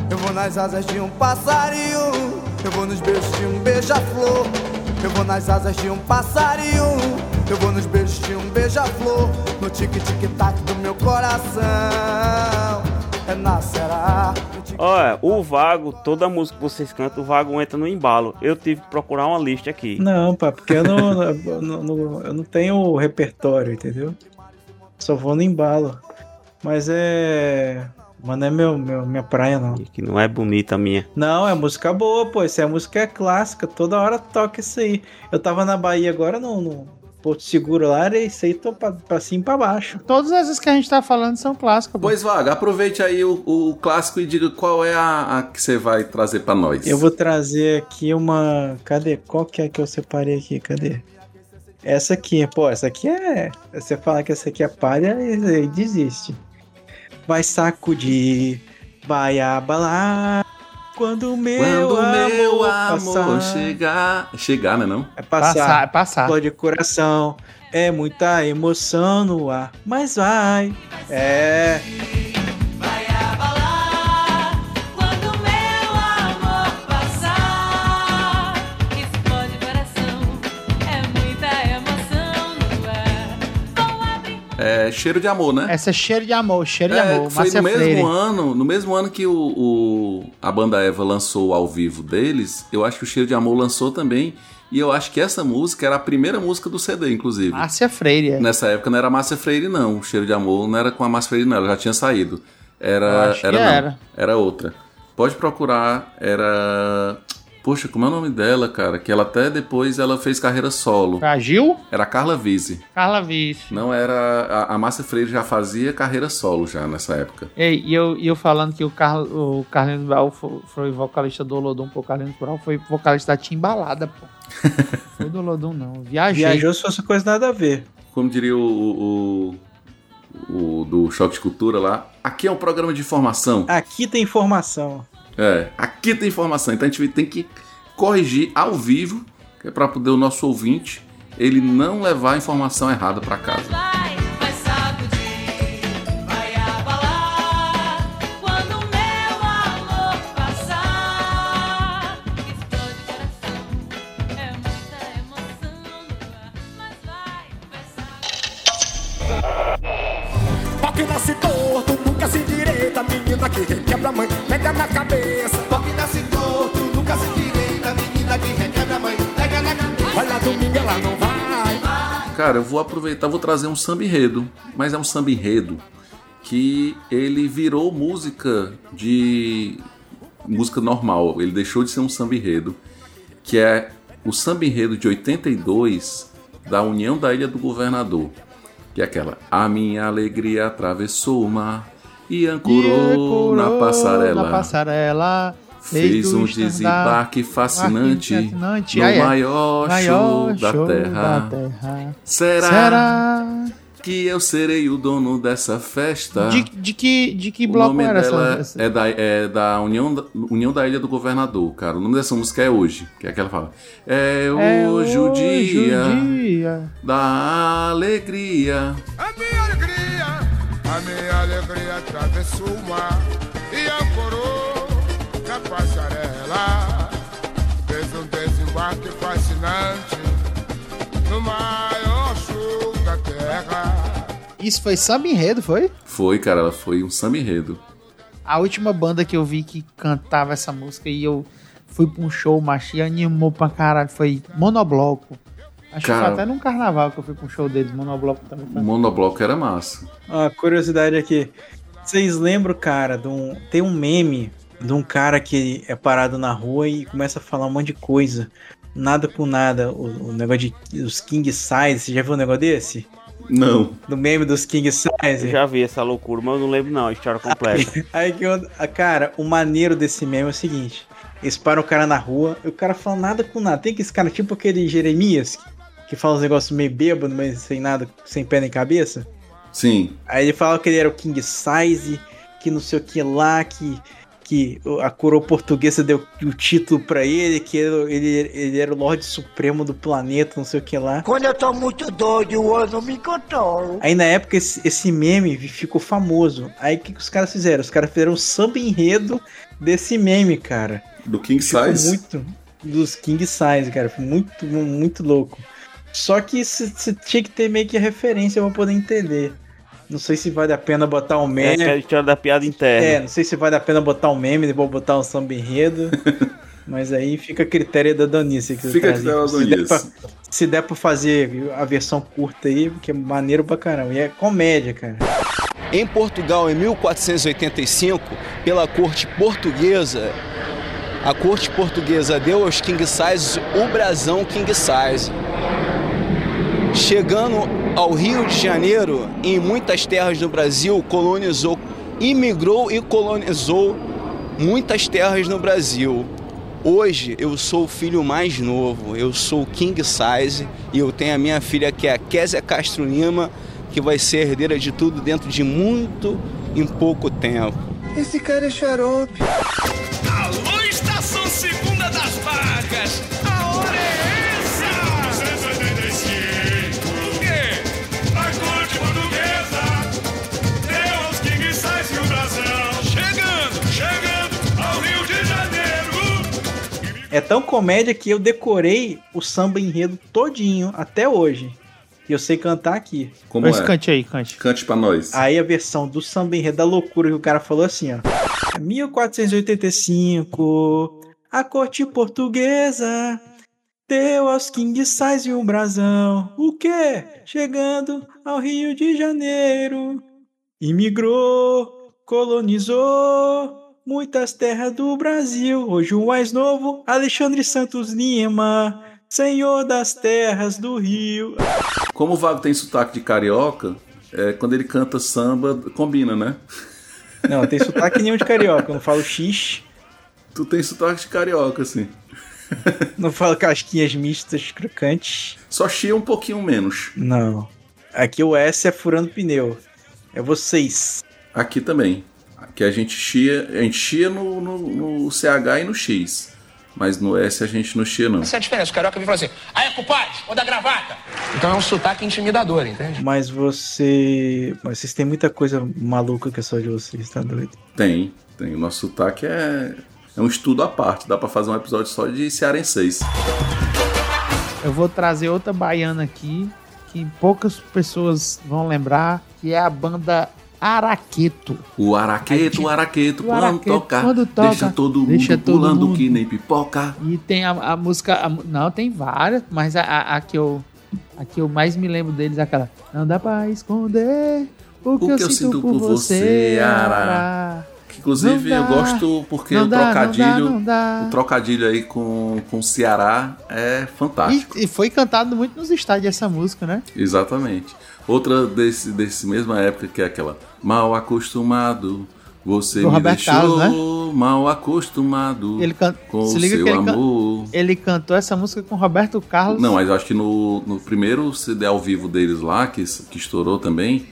Eu vou nas asas de um passarinho. Eu vou nos beijos de um beija-flor. Eu vou nas asas de um passarinho. Eu vou nos beijos de um beija-flor. No tic-tic-tac do meu coração. Nascerá. Olha, o Vago, toda música que vocês cantam, o Vago entra no embalo. Eu tive que procurar uma lista aqui. Não, pá, porque eu não, eu não, não- eu não tenho repertório, entendeu? Só vou no embalo. Mas é. Mano, é meu, meu, minha praia, não. Que não é bonita a minha. Não, é música boa, pô. Isso é música clássica. Toda hora toca isso aí. Eu tava na Bahia agora no, no Porto Seguro lá, era isso aí, tô pra, pra cima e pra baixo. Todas essas que a gente tá falando são clássicas. Pois, Vaga, aproveite aí o, o clássico e diga qual é a, a que você vai trazer pra nós. Eu vou trazer aqui uma. Cadê? Qual que é que eu separei aqui? Cadê? Essa aqui, pô, essa aqui é. Você fala que essa aqui é palha, aí desiste. Vai sacudir, vai abalar. Quando o meu Quando amor, meu amor chegar. Chegar, né não? É passar, Passar, é passar. Flor de coração, é muita emoção no ar, mas vai. É. É Cheiro de Amor, né? Essa é cheiro de amor, cheiro de É, amor. foi Márcia no mesmo Freire. ano, no mesmo ano que o, o- a banda Eva lançou ao vivo deles, eu acho que o Cheiro de Amor lançou também, e eu acho que essa música era a primeira música do CD, inclusive. Márcia Freire. é. Nessa época não era Márcia Freire, não. O Cheiro de Amor não era com a Márcia Freire, não. Ela já tinha saído. Era. que Era, não. era. Era outra. Pode procurar. Era. Poxa, como é o nome dela, cara? Que ela até depois ela fez carreira solo. A Gil? Era a Carla Vise. Carla Vice. Não era. A, a Márcia Freire já fazia carreira solo já nessa época. Ei, e eu, e eu falando que o, o Carlinhos Brau foi, foi vocalista do Olodum, pô, o Carlinhos Brau foi vocalista da Timbalada, pô. foi do Olodum, não. Viajei. Viajou se fosse coisa nada a ver. Como diria o. o, o do Choque de Cultura lá. Aqui é um programa de informação. Aqui tem informação. É, aqui tem informação, então a gente tem que corrigir ao vivo, que é para poder o nosso ouvinte ele não levar a informação errada para casa. Cara, eu vou aproveitar, vou trazer um samba enredo, mas é um samba enredo que ele virou música de música normal, ele deixou de ser um samba enredo, que é o samba enredo de 82 da União da Ilha do Governador, que é aquela A minha alegria atravessou o mar e ancorou, na passarela. Na passarela. Fez um desembarque fascinante fascinante. no Ah, é. maior, Maior show, da, show terra. da terra. Será, Será? que eu serei o dono dessa festa? De, de que, de que o bloco nome era dela essa? é da, é da União, da União da Ilha do Governador, cara. O nome dessa música é Hoje, que é aquela fala. É, É hoje o dia dia. da alegria. A minha alegria, a minha alegria atravessou o mar passarela. Fez um desembarque fascinante no maior show da terra. Isso foi samba enredo, foi? Foi, cara, ela foi um samba enredo. A última banda que eu vi que cantava essa música e eu fui pra um show, macho, e animou pra caralho, foi Monobloco. Acho que Cara- foi até num carnaval que eu fui pra um show deles, Monobloco também. O monobloco era massa. Uma curiosidade aqui. Vocês lembram, cara, de um, tem um meme de um cara que é parado na rua e começa a falar um monte de coisa. Nada com nada. O, o negócio de os King Size. Você já viu um negócio desse? Não. Do meme dos King Size? Eu já vi essa loucura, mas eu não lembro não, a história completa. Aí que eu, ah, cara, o maneiro desse meme é o seguinte: eles param o cara na rua e o cara fala nada com nada. Tem que esse cara, tipo aquele Jeremias, que, que fala uns negócios meio bêbado, mas sem nada, sem pé nem cabeça. Sim. Aí ele fala que ele era o King Size, que não sei o que lá, que, que a coroa portuguesa deu o título pra ele, que ele, ele, ele era o Lorde Supremo do planeta, não sei o que lá. Quando eu tô muito doido, eu não me controlo. Aí na época esse, esse meme ficou famoso. Aí o que, que os caras fizeram? Os caras fizeram um samba enredo desse meme, cara. Do King Ficou Size? muito dos King Size, cara. Foi muito, muito louco. Só que você tinha que ter meio que referência pra poder entender. Não sei se vale a pena botar um É meme. aquela história da piada interna. É, não sei se vale a pena botar um meme, depois botar um samba enredo. mas aí fica a critério da Donice. que Fica a critério da Donice. Se der pra fazer a versão curta aí, porque é maneiro pra caramba. E é comédia, cara. Em Portugal, em 1485, pela corte portuguesa, a corte portuguesa deu aos King Size o brasão King Size. Chegando ao Rio de Janeiro, em muitas terras do Brasil, colonizou, imigrou e colonizou muitas terras no Brasil. Hoje eu sou o filho mais novo, eu sou o King Size e eu tenho a minha filha que é a Késia Castro Lima, que vai ser herdeira de tudo dentro de muito em pouco tempo. Esse cara é xarope. Alô, Estação Segunda das Vacas! É tão comédia que eu decorei o samba enredo todinho até hoje. E eu sei cantar aqui. Como Mas é? cante aí, cante. Cante pra nós. Aí a versão do samba enredo da loucura que o cara falou assim, ó. 1485, a corte portuguesa deu aos King Size um brasão. O quê? Chegando ao Rio de Janeiro, imigrou, colonizou muitas terras do Brasil. Hoje o mais novo, Alexandre Santos Lima, senhor das terras do Rio. Como o Vago tem sotaque de carioca, é, quando ele canta samba, combina, né? Não, tem sotaque nenhum de carioca, eu não falo X. Tu tem sotaque de carioca, assim. Não falo casquinhas mistas crocantes. Só chia um pouquinho menos. Não. Aqui o S é furando pneu. É vocês. Aqui também. Aqui a gente chia, a gente chia no, no, no CH e no X. Mas no S a gente não chia, não. Essa é a diferença. O carioca vem e fala assim: aí, compadre, ou da gravata. Então é um sotaque intimidador, entende? Mas você. Mas vocês têm muita coisa maluca que é só de vocês, tá doido? Tem, tem. O nosso sotaque é, é um estudo à parte. Dá pra fazer um episódio só de cearenseis. Eu vou trazer outra baiana aqui que poucas pessoas vão lembrar, que é a banda Araqueto. O araqueto, o araqueto, O quando araqueto, toca, quando toca, deixa todo mundo deixa todo pulando mundo. que nem pipoca. E tem a, a música. a não, tem várias, mas a, a, a que eu. A que eu mais me lembro deles é aquela. Não dá pra esconder o que, eu, sinto, por você, Ara. Que, inclusive Não eu dá, gosto porque não o dá, não dá, trocadilho, não dá. o trocadilho aí com com Ceará é fantástico. E, e foi cantado muito nos estádios essa música, né? Exatamente. Outra desse, desse mesma época que é aquela Mal acostumado, você Do me Roberto deixou Carlos, mal acostumado Ele can... com Se o liga seu ele, can- amor. ele cantou essa música com Roberto Carlos. Não, mas eu acho que no, no primeiro CD ao vivo deles lá, que, que estourou também,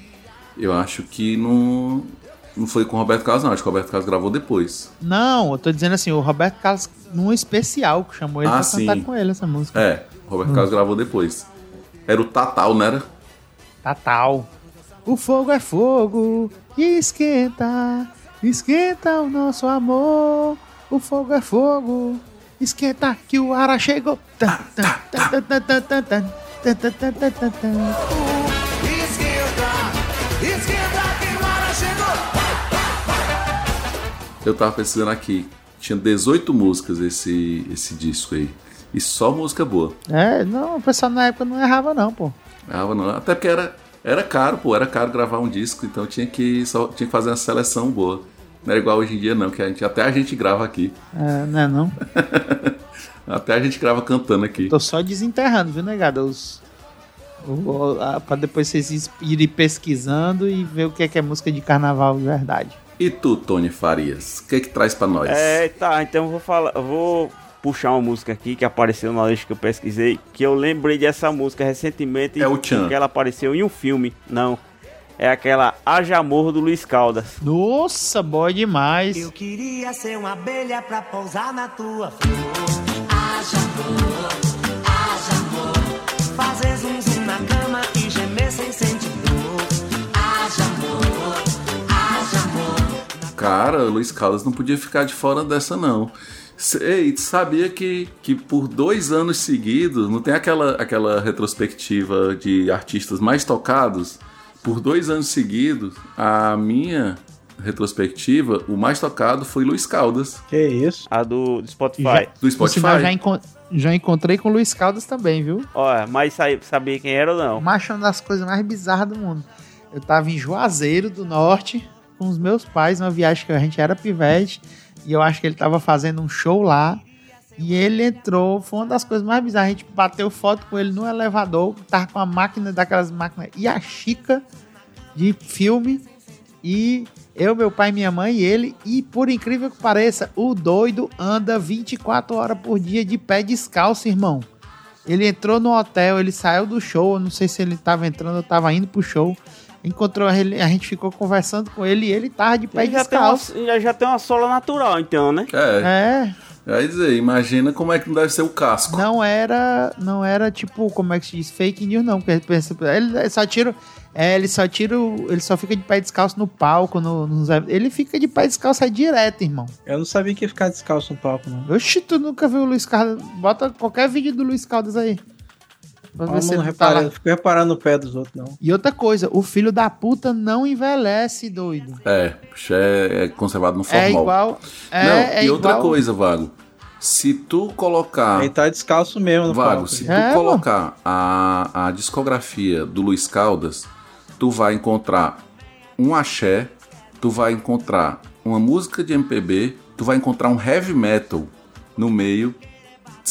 eu acho que não, não foi com o Roberto Carlos, não. Acho que o Roberto Carlos gravou depois. Não, eu tô dizendo assim, o Roberto Carlos num especial que chamou ele Ah, pra sim. cantar com ele essa música. É, o Roberto Hum. Carlos gravou depois. Era o Tatal, não era? Natal. O fogo é fogo e esquenta, esquenta o nosso amor. O fogo é fogo, esquenta que o ara chegou. Eu tava pensando aqui, tinha 18 músicas esse, esse disco aí. E só música boa. É, não, o pessoal na época não errava, não, pô. Não. Até porque era, era caro, pô. Era caro gravar um disco, então tinha que, só, tinha que fazer uma seleção boa. Não era igual hoje em dia, não, que a gente, até a gente grava aqui. É, não é não. Até a gente grava cantando aqui. Tô só desenterrando, viu, negada? Os, o, o, a, pra depois vocês irem pesquisando e ver o que é, que é música de carnaval de verdade. E tu, Tony Farias? O que que traz pra nós? É, tá, então eu vou falar, eu vou puxar uma música aqui que apareceu na lista que eu pesquisei, que eu lembrei dessa música recentemente, É o Tchan. porque ela apareceu em um filme. Não. É aquela Haja Amor do Luiz Caldas. Nossa, boa demais. Eu queria ser uma abelha pra pousar na tua flor. Haja amor, haja amor. Fazer zum zum na cama e gemer sem sentir dor. Haja amor, haja amor. Cara, Luiz Caldas não podia ficar de fora dessa, não. Ei, tu sabia que, que por dois anos seguidos, não tem aquela, aquela retrospectiva de artistas mais tocados? Por dois anos seguidos, a minha retrospectiva, o mais tocado foi Luiz Caldas. Que isso? A do, do Spotify. Já- Do Spotify. já, encon- já encontrei com o Luiz Caldas também, viu? Olha, mas sa- sabia quem era ou não? Macho é uma das coisas mais bizarras do mundo. Eu tava em Juazeiro do Norte com os meus pais, numa viagem que a gente era pivete, e eu acho que ele tava fazendo um show lá. E ele entrou, foi uma das coisas mais bizarras. A gente bateu foto com ele no elevador, tava com a máquina daquelas máquinas e a Chica de filme. E eu, meu pai, minha mãe e ele. E por incrível que pareça, o doido anda 24 horas por dia de pé descalço, irmão. Ele entrou no hotel, ele saiu do show. Eu não sei se ele tava entrando ou tava indo pro show. Encontrou ele, a gente ficou conversando com ele e ele tava de pé Ele já tem, uma, descalço. já, já tem uma sola natural, então, né? É. É. Quer dizer, imagina como é que não deve ser o casco. Não era, não era tipo, como é que se diz, fake news não, porque ele pensa, ele só tira, é, ele só tira, ele só fica de pé descalço no palco, no, nos ele fica de pé descalço aí direto, irmão. Eu não sabia que ia ficar descalço no palco, não. Oxi, tu nunca viu o Luiz Caldas, bota qualquer vídeo do Luiz Caldas aí. Pra ver se não ele tá fico reparando no pé dos outros, não. E outra coisa, o filho da puta não envelhece, doido. É, é, é conservado no formal. É igual, é, não, é e outra igual- coisa, Vago. Se tu colocar. Ele tá descalço mesmo no Vago, palco. se tu É, colocar a, a discografia do Luiz Caldas, tu vai encontrar um axé, tu vai encontrar uma música de MPB, tu vai encontrar um heavy metal no meio.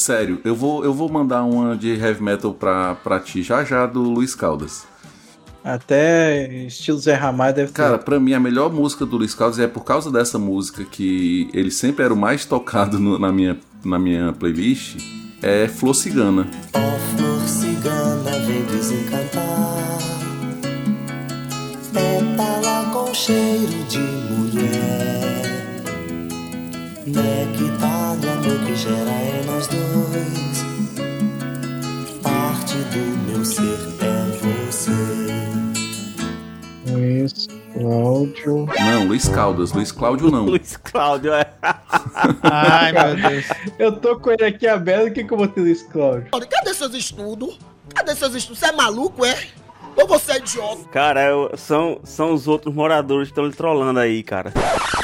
Sério, eu vou, eu vou mandar uma de heavy metal pra, pra ti já já do Luiz Caldas. Até estilo Zé Ramalho deve ter. Cara, pra mim a melhor música do Luiz Caldas é por causa dessa música que ele sempre era o mais tocado no- na, minha, na minha playlist. É Flor Cigana. Flor cigana vem desencantar. Pétala com cheiro de Nectar do amor que gera em nós dois. Parte do meu ser é você. Luiz Cláudio. Não, Luiz Caldas. Luiz Cláudio não. Luiz Cláudio, é. Ai, meu Deus. Eu tô com ele aqui aberto, o que, que eu vou ter Luiz Cláudio? Cadê seus estudos? Cadê seus estudos? Você é maluco, é? Ou você é idiota? Cara, eu- são, são os outros moradores que estão lhe trolando aí, cara.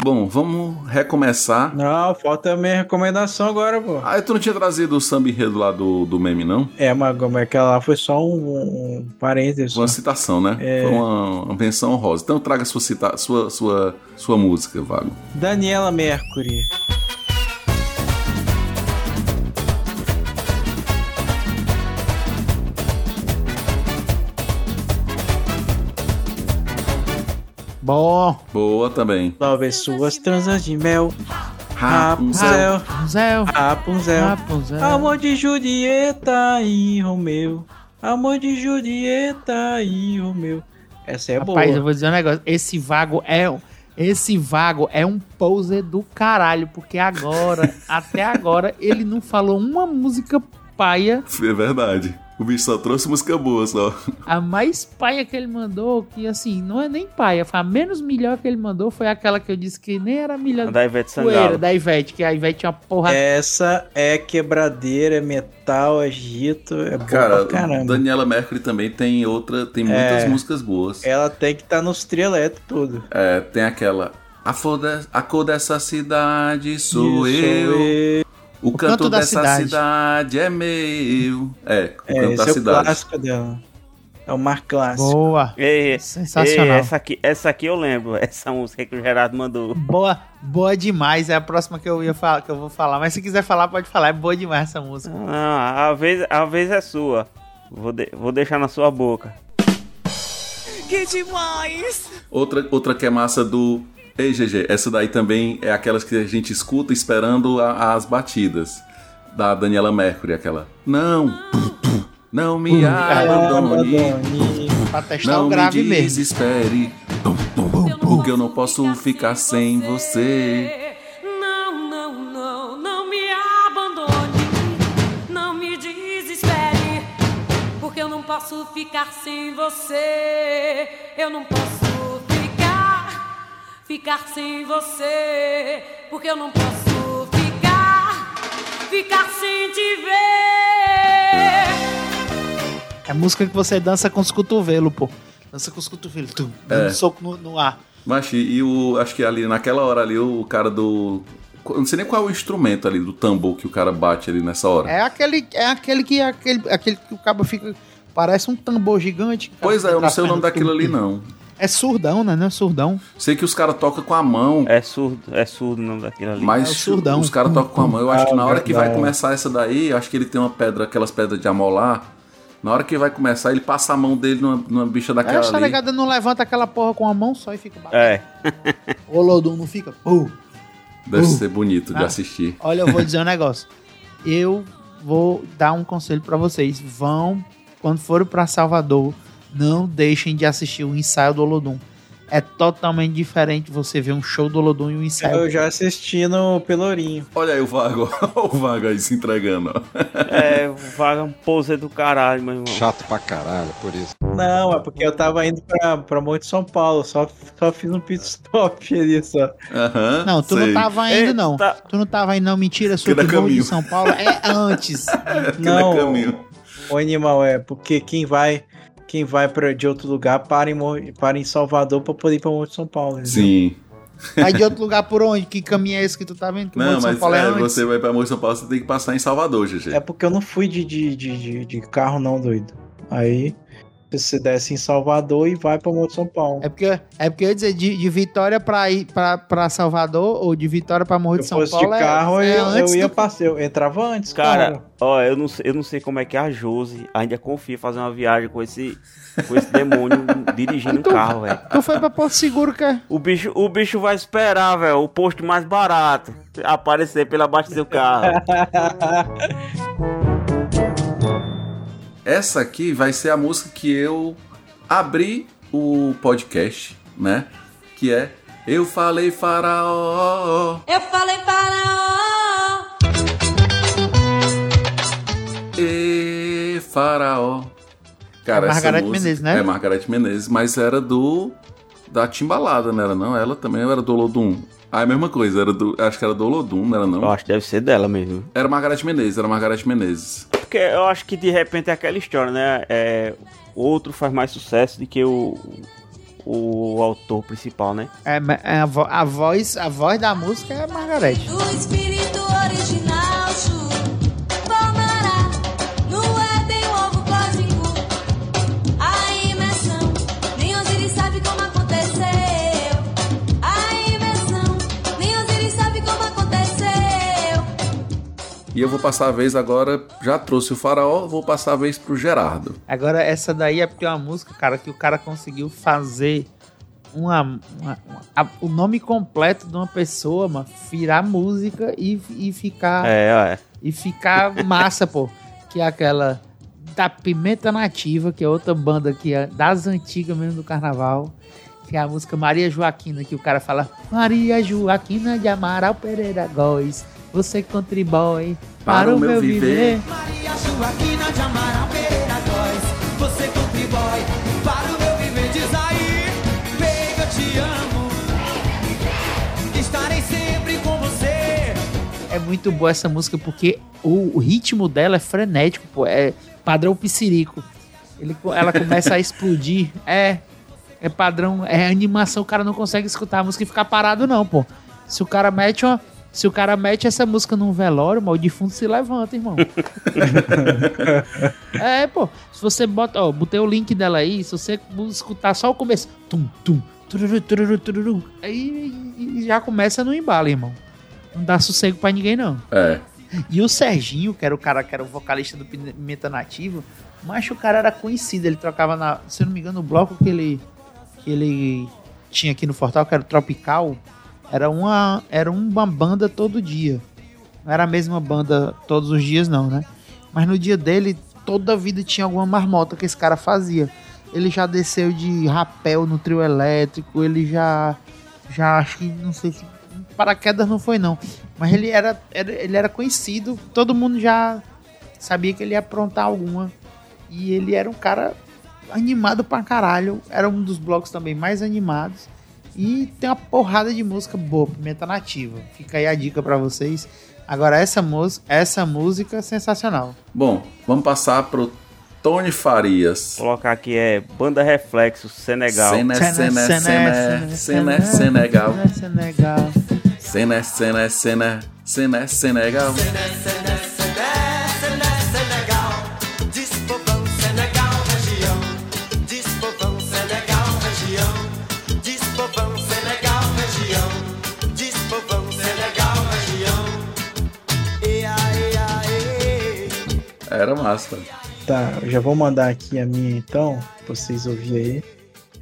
Bom, vamos recomeçar. Não, falta a minha recomendação agora, pô. Ah, tu não tinha trazido o samba enredo lá do, do meme, não? É, mas como é que ela foi só um, um parênteses. Uma citação, né? É. Foi uma, uma menção honrosa. Então traga sua, cita sua, sua, sua música, Vago. Daniela Mercury. Bom. Boa também. Talvez suas transas de mel. Rapunzel. Rapunzel. Rapunzel. Rapunzel. Amor de Julieta e Romeu. Amor de Julieta e Romeu. Essa é Rapaz, boa. eu vou dizer um negócio. Esse vago é um. Esse vago é um poser do caralho, porque agora, até agora, ele não falou uma música paia. É verdade. O bicho só trouxe música boa, só. A mais paia que ele mandou, que assim, não é nem paia, foi a menos melhor que ele mandou, foi aquela que eu disse que nem era melhor. A da Ivete Poeira, Sangalo. da Ivete, que a Ivete tinha uma porra. Essa é quebradeira, é metal, é boa Cara, pra caramba. Daniela Mercury também tem outra, tem muitas É. músicas boas. Ela tem que estar nos trielétricos tudo. É, tem aquela. A, flor de- a cor dessa cidade sou Isso, eu. eu. O, O canto, canto dessa cidade. cidade. é meu. É, o É, canto esse da é o cidade. clássico dela. É o mar clássico. Boa. Ei, Sensacional. ei, essa, aqui, essa aqui eu lembro, essa música que o Gerardo mandou. Boa, boa demais. É a próxima que eu ia falar, que eu vou falar. Mas se quiser falar, pode falar. É boa demais essa música. Ah, a vez, a vez é sua. Vou, de- vou deixar na sua boca. Que demais! Outra, outra que é massa do. Ei, GG, essa daí também é aquelas que a gente escuta esperando a- as batidas. Da Daniela Mercury, aquela. Não, não me abandone. Pra testar Não o me mesmo. desespere. Porque eu não posso ficar sem você. Não, não, não, não me abandone, não me desespere, porque eu não posso ficar sem você. Eu não posso ficar, sem você, porque eu não posso ficar, ficar sem te ver. É música que você dança com os cotovelos, pô. Dança com os cotovelos. Tum, dando É. soco no, no ar. Mas e o. Acho que ali naquela hora ali, o cara do. eu Não sei nem qual é o instrumento ali do tambor que o cara bate ali nessa hora. É aquele, é aquele que aquele, aquele que o cabo fica. Parece um tambor gigante. Pois é, eu não sei o nome daquilo ali não. É surdão, né? Não é surdão. Sei que os caras tocam com a mão. É surdo, é surdo o nome daquilo ali. Mas É surdão. os caras tocam com a mão. Eu acho que na hora que vai verdade. começar essa daí, eu acho que ele tem uma pedra, aquelas pedras de amolar. Na hora que vai começar, ele passa a mão dele numa, numa bicha daquela essa ali. negada não levanta aquela porra com a mão só e fica batendo. É. O Lodum não fica. Uh. Deve Uh. ser bonito de Ah. assistir. Olha, eu vou dizer um negócio. Eu vou dar um conselho pra vocês. Vão, quando forem pra Salvador, não deixem de assistir o ensaio do Olodum. É totalmente diferente você ver um show do Olodum e um ensaio. Eu já assisti no Pelourinho. Olha aí o Vago, olha o Vago aí se entregando. ó. É, vaga um pose do caralho, meu irmão. Chato pra caralho, por isso. Não, é porque eu tava indo pra, pra Monte São Paulo. Só, só fiz um pit stop ali só. Aham, Não, tu sei. não tava indo, Ei, não. tá- Tu não tava indo, não. Mentira, sou do é Morro de. São Paulo. É antes. Não. é caminho. O animal é porque quem vai quem vai pra, de outro lugar para em, para em Salvador pra poder ir pra Monte São Paulo. entendeu? Sim. Aí de outro lugar por onde? Que caminho é esse que tu tá vendo? Que Não, de São mas Paulo é, é, você vai pra Morro de São Paulo, você tem que passar em Salvador, GG. É porque eu não fui de, de, de, de, de carro, não, doido. Aí você desce em Salvador e vai pra Monte São Paulo. É porque, é porque eu ia dizer, de, de Vitória pra, ir, pra Salvador ou de Vitória pra Morro de Se São fosse Paulo de carro, é, é eu, antes eu ia do- passar, eu entrava antes, Cara, cara. ó, eu não, sei, eu não sei como é que a Josi ainda confia fazer uma viagem com esse, com esse demônio dirigindo um carro, velho. Tu foi pra Porto Seguro, cara. O bicho, o bicho vai esperar, velho, o posto mais barato aparecer pela baixa do carro. Essa aqui vai ser a música que eu abri o podcast, né? Que é Eu Falei Faraó. Eu falei faraó, E Faraó. Cara, É essa Margareth música- Menezes, né? É Margareth Menezes, mas era do. Da Timbalada, não era não? Ela também era do Olodum. Ah, é a mesma coisa, era do, acho que era do Olodum, não era não? Eu acho que deve ser dela mesmo. Era Margareth Menezes, era Margareth Menezes. porque eu acho que de repente é aquela história, né? É, outro faz mais sucesso do que o, o autor principal, né? É, é a, vo- a voz, a voz da música é a Margarete. O espírito E eu vou passar a vez agora, já trouxe o faraó, vou passar a vez pro Gerardo. Agora, essa daí é porque é uma música, cara, que o cara conseguiu fazer uma, uma- uma- a- o nome completo de uma pessoa, mano, virar música e, e ficar. É, é. E ficar massa, pô. Que é aquela da Pimenta Nativa, que é outra banda que é das antigas mesmo do carnaval. Que é a música Maria Joaquina, que o cara fala Maria Joaquina de Amaral Pereira Góes, você contribui para, o meu viver. Maria Joaquina de Amaral Pereira Góes, você contribui para o meu viver. Diz aí, baby, eu te amo. Estarei sempre com você. É muito boa essa música porque o, o ritmo dela é frenético, pô. É padrão piscirico. Ele, ela começa a explodir. É. É padrão. É animação. O cara não consegue escutar a música e ficar parado, não, pô. Se o cara mete uma. Se o cara mete essa música num velório, mano, o defunto se levanta, irmão. é, pô. Se você bota. Ó, botei o link dela aí. Se você escutar só o começo. Tum, tum. Tururu, tururu, tururu, aí já começa no embalo, irmão. Não dá sossego pra ninguém, não. É. E o Serginho, que era o cara que era o vocalista do Pimenta Nativo, mas o cara era conhecido. Ele trocava na. Se eu não me engano, o bloco que ele. que ele tinha aqui no Fortal, que era o Tropical, era uma. Era uma banda todo dia. Não era a mesma banda todos os dias, não, né? Mas no dia dele, toda a vida tinha alguma marmota que esse cara fazia. Ele já desceu de rapel no trio elétrico, ele já. Já acho que. Não sei se. Paraquedas não foi, não. Mas ele era, era- ele era conhecido, todo mundo já sabia que ele ia aprontar alguma. E ele era um cara animado pra caralho. Era um dos blocos também mais animados. E tem uma porrada de música boa, Pimenta Nativa. Fica aí a dica pra vocês. Agora, essa, música essa música é sensacional. Bom, vamos passar pro Tony Farias. Colocar aqui é Banda Reflexo, Senegal. Cena, cena, cena, cena, Senegal. Senegal. Cena, cena, cena, cena, Senegal. Senegal, Era massa. Tá, eu já vou mandar aqui a minha então, pra vocês ouvirem aí.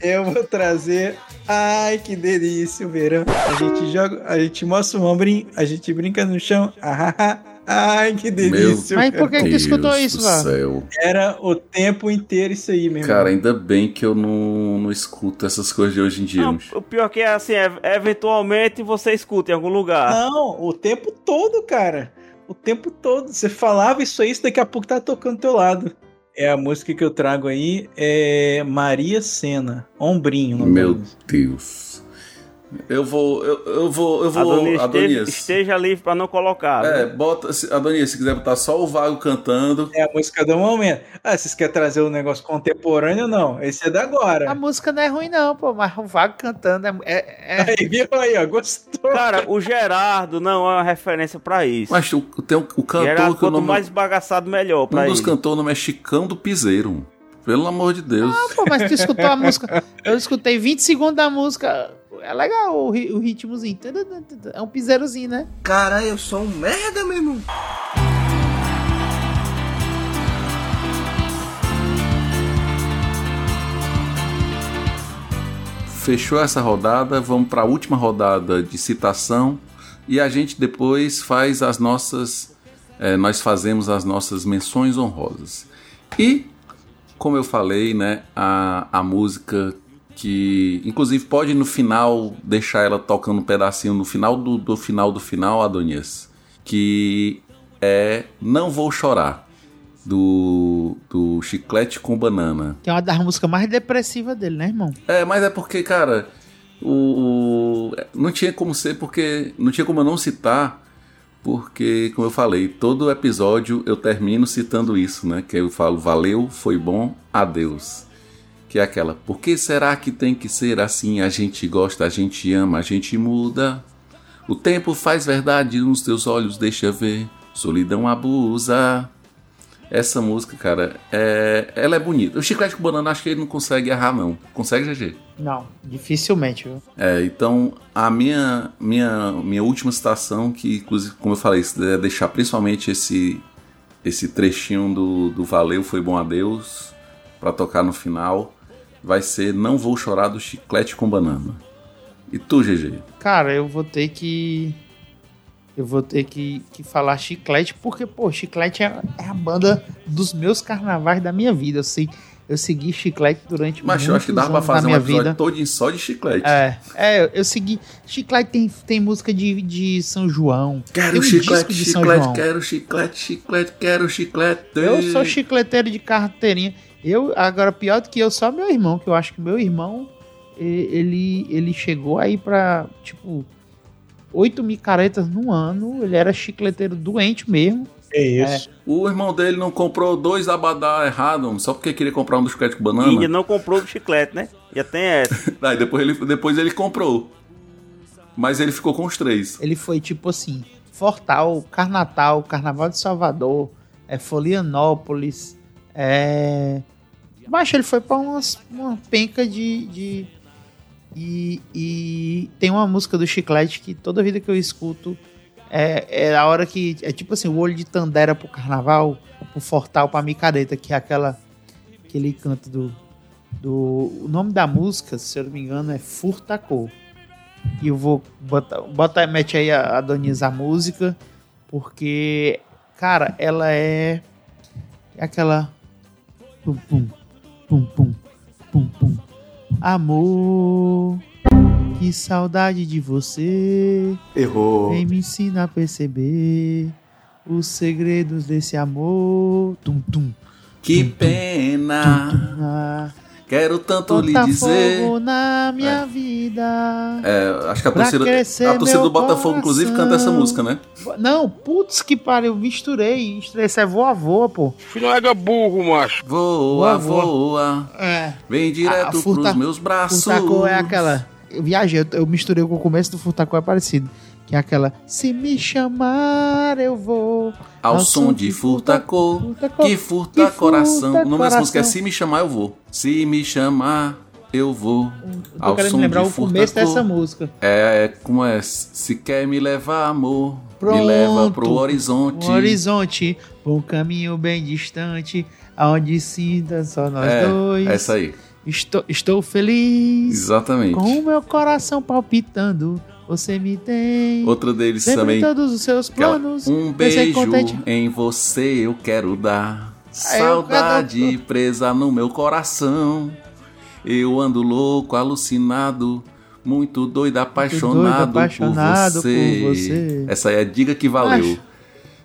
Eu vou trazer. Ai, que delícia o verão. A gente joga, a gente mostra o ombrinho, a gente brinca no chão. Ah, ah, ah. Ai, que delícia. Mas por que que tu escutou isso, lá? céu. Era o tempo inteiro isso aí, meu Cara, ainda bem que eu não, não escuto essas coisas de hoje em dia. Não, o pior que é assim, é, eventualmente você escuta em algum lugar. Não, o tempo todo, cara. O tempo todo. Você falava isso aí, isso daqui a pouco tá tocando do teu lado. É a música que eu trago aí, é Maria Sena, Ombrinho. Meu. Deus. Eu vou. Eu, eu vou. Eu vou. Adonias, Adonias. esteja, esteja livre pra não colocar. É, viu? bota. se- Adonias, se quiser botar só o Vago cantando. É a música do momento. Ah, vocês querem trazer um negócio contemporâneo ou não? Esse é da agora. A música não é ruim, não, pô. Mas o Vago cantando é. é, é- Aí, viu aí, ó, gostou. Cara, o Gerardo não é uma referência pra isso. Mas o, tem o, o cantor Gerardo, que o quanto nome. mais bagaçado, melhor pra um dos ele. cantores, o nome é Chicão do Piseiro. Pelo amor de Deus. Ah, pô, mas tu escutou a música. Eu escutei 20 segundos da música. É legal o, o ritmozinho. É um piseirozinho, né? Cara, eu sou um merda, meu irmão. Fechou essa rodada, vamos para a última rodada de citação e a gente depois faz as nossas, eh, nós fazemos as nossas menções honrosas. E como eu falei, né, a, a música que, inclusive, pode no final deixar ela tocando um pedacinho no final do, do final do final, Adonias, que é Não Vou Chorar do, do Chiclete com Banana. Que é uma das músicas mais depressivas dele, né, irmão? É, mas é porque, cara, o, o- não tinha como ser, porque não tinha como eu não citar, Porque, como eu falei, todo episódio eu termino citando isso, né? Que eu falo, valeu, foi bom, adeus. Que é aquela, por que será que tem que ser assim? A gente gosta, a gente ama, a gente muda. O tempo faz verdade nos teus olhos, deixa ver. Solidão abusa. Essa música, cara, é... ela é bonita. O Chiclete com Banana, acho que ele não consegue errar, não. Consegue, GG? Não, dificilmente, viu? É, então a minha, minha, minha última citação, que inclusive, como eu falei, é deixar principalmente esse, esse trechinho do, do Valeu, Foi Bom Adeus, para tocar no final, vai ser Não Vou Chorar do Chiclete com Banana. E tu, GG? Cara, eu vou ter que. Eu vou ter que, que falar Chiclete, porque, pô, Chiclete é, é a banda dos meus carnavais da minha vida. Eu sei. Eu segui chiclete durante Mas eu acho que dá pra fazer um minha episódio vida. todinho só de chiclete. É, é, eu segui. Chiclete tem, tem música de, de São João. Quero tem um chiclete, chiclete, quero chiclete, chiclete, quero chiclete. Eu sou chicleteiro de carteirinha. Eu, agora, pior do que eu, só meu irmão, que eu acho que meu irmão, e- ele, ele chegou aí pra, tipo, oito micaretas no ano. Ele era chicleteiro doente mesmo. É isso. O irmão dele não comprou dois abadá errado, só porque queria comprar um do chiclete com E banana. ainda não comprou o chiclete, né? Já tem essa. Aí depois ele, depois ele comprou. Mas ele ficou com os três. Ele foi tipo assim: Fortal, Carnatal, Carnaval de Salvador, é, Folianópolis, é. Mas ele foi pra umas, uma penca de. de e, e tem uma música do Chiclete que toda vida que eu escuto é, é a hora que. É tipo assim: o olho de Tandera pro carnaval, pro Fortal, pra micareta, que é aquela. Aquele canto do. do o nome da música, se eu não me engano, é Furtacô. E eu vou botar, bota, mete aí a, a Doniza a música, porque, cara, ela é, é aquela pum pum pum pum pum pum amor, que saudade de você. Errou. Vem me ensina a perceber os segredos desse amor. Tum tum. Que pena. Ah, Quero tanto lhe dizer. fogo na minha vida. É, acho que a torcida, a torcida do Botafogo, inclusive, canta essa coração. música, né? Não, putz que pariu, misturei. misturei. Isso é voa voa, pô. Filho é burro, macho. Voa, Voa, voa. voa. É. Vem direto A furta- pros meus braços. Furtacô é aquela. Eu viajei, eu, eu misturei com o começo do Furtacô, é parecido. Que é aquela. Se me chamar, eu vou. Ao som de furtacô, que furta que coração. furta O nome dessa música é. Se Me Chamar, Eu Vou. Se Me Chamar, Eu Vou. Eu tô querendo lembrar o começo dessa música. É, é, como é? Se quer me levar, amor, Pronto. me leva pro horizonte. Um horizonte, um caminho bem distante, aonde sinta só nós É, dois. essa aí. Estou, estou feliz. Exatamente. Com o meu coração palpitando, você me tem. Outra deles Sempre também. todos os seus planos. um beijo em você eu quero dar. Aí eu Saudade presa no meu coração. Eu ando louco, alucinado, muito doido, apaixonado, apaixonado por, você. por você. Essa aí é a diga que valeu. Acho.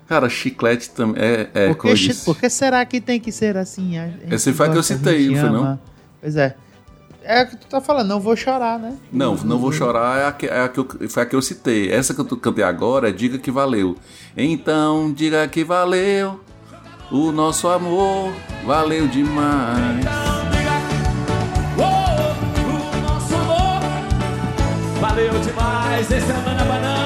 Cara, chiclete também é, é Por que, disse. por que será que tem que ser assim? Esse foi a que eu citei, não foi não? Pois é. É o que tu tá falando, não vou chorar, né? Não, não vou chorar, é a que, é a que eu, foi a que eu citei. Essa que eu tô- cantei agora é Diga que Valeu. Então, diga que valeu. O nosso amor valeu demais. O nosso amor valeu demais. Esse é a Banana Banana.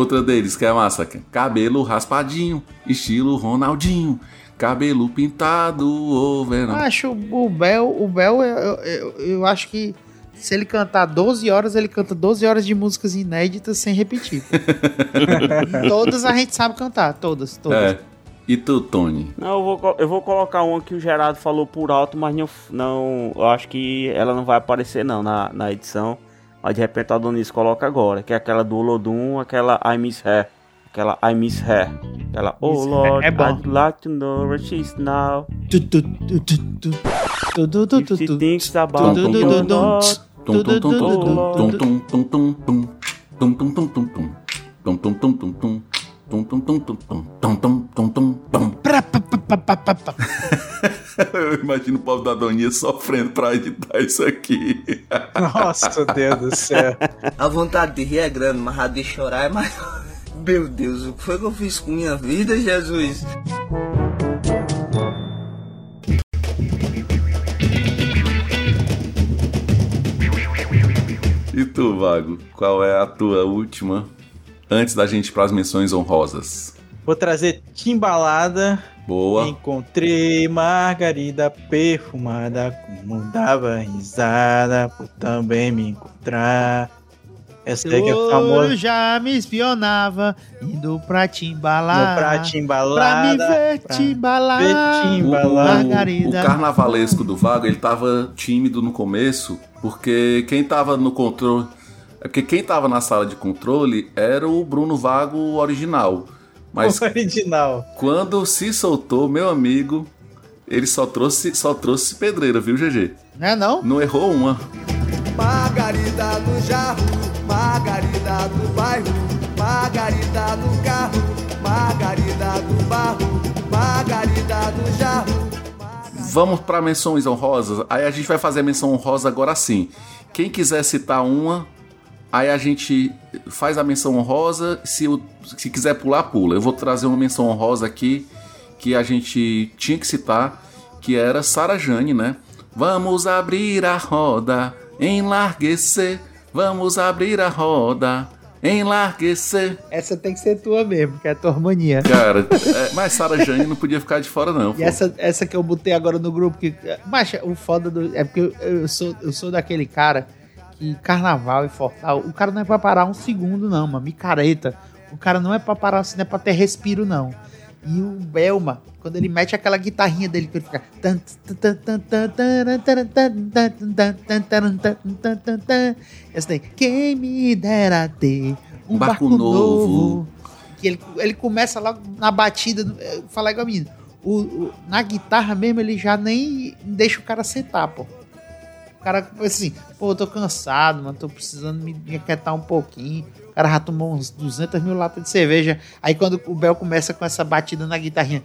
Outra deles que é massa. Cabelo raspadinho, estilo Ronaldinho. Cabelo pintado, ô verão. Acho o Bel, o Bel, eu, eu, eu- acho que se ele cantar 12 horas, ele canta 12 horas de músicas inéditas sem repetir. todas a gente sabe cantar, todas, todas. É. E tu, Tony? Não, eu vou, eu vou colocar uma que o Gerardo falou por alto, mas não, não eu acho que ela não vai aparecer não na, na edição. Mas de repente a Donice coloca agora, que é aquela do Olodum, aquela I Miss Her. Aquela I Miss Her. Aquela, oh Miss Lord, é. I'd like to know where she's now. If she thinks about me or not. Eu imagino o povo da Doninha sofrendo pra editar isso aqui. Nossa, Deus do céu. A vontade de rir é grande, mas a de chorar é maior. Meu Deus, o que foi que eu fiz com minha vida, Jesus? E tu, Vago, qual é a tua última antes da gente ir pras menções honrosas? Vou trazer Timbalada. Boa. Encontrei Margarida perfumada, como dava risada por também me encontrar. Essa aí que é Eu famosa. já me espionava, indo pra te embalar. No pra te embalar. Pra me ver te embalar. ver te O, embalar. o- Margarida. o carnavalesco do Vago, ele tava tímido no começo, porque quem tava no controle. É porque quem tava na sala de controle era o Bruno Vago original. Mas O original. quando se soltou, meu amigo, ele só trouxe, só trouxe pedreira, viu, GG? Não é não? Não errou uma. Margarida no jarro, Margarida do bairro, Margarida no carro, Margarida do barro, Margarida do jarro. Vamos para menções honrosas. Aí a gente vai fazer a menção honrosa agora sim. Quem quiser citar uma, aí a gente faz a menção honrosa. Se, o- se quiser pular, pula. Eu vou trazer uma menção honrosa aqui que a gente tinha que citar, que era Sara Jane, né? Vamos abrir a roda, enlarguecer. Vamos abrir a roda, enlarguecer. Essa tem que ser tua mesmo, que é a tua harmonia. Cara, é, mas Sara Jane não podia ficar de fora, não. E essa, essa que eu botei agora no grupo, que. Mas o foda do. É porque eu, eu sou, eu sou daquele cara que carnaval e fortal, o cara não é pra parar um segundo, não, mano. Micareta. O cara não é pra parar assim, não é pra ter respiro, não. E o Belma, quando ele mete aquela guitarrinha dele, que ele fica. Essa daí. Quem me dera ter um, barco, novo. Que ele, ele começa logo na batida, eh, falar igual a menina. O, o- na guitarra mesmo, ele já nem deixa o cara sentar, pô. O cara, assim, pô, eu tô cansado, mano, tô precisando me, me aquietar um pouquinho. O cara já tomou uns 200 mil latas de cerveja. Aí quando o Bel começa com essa batida na guitarrinha.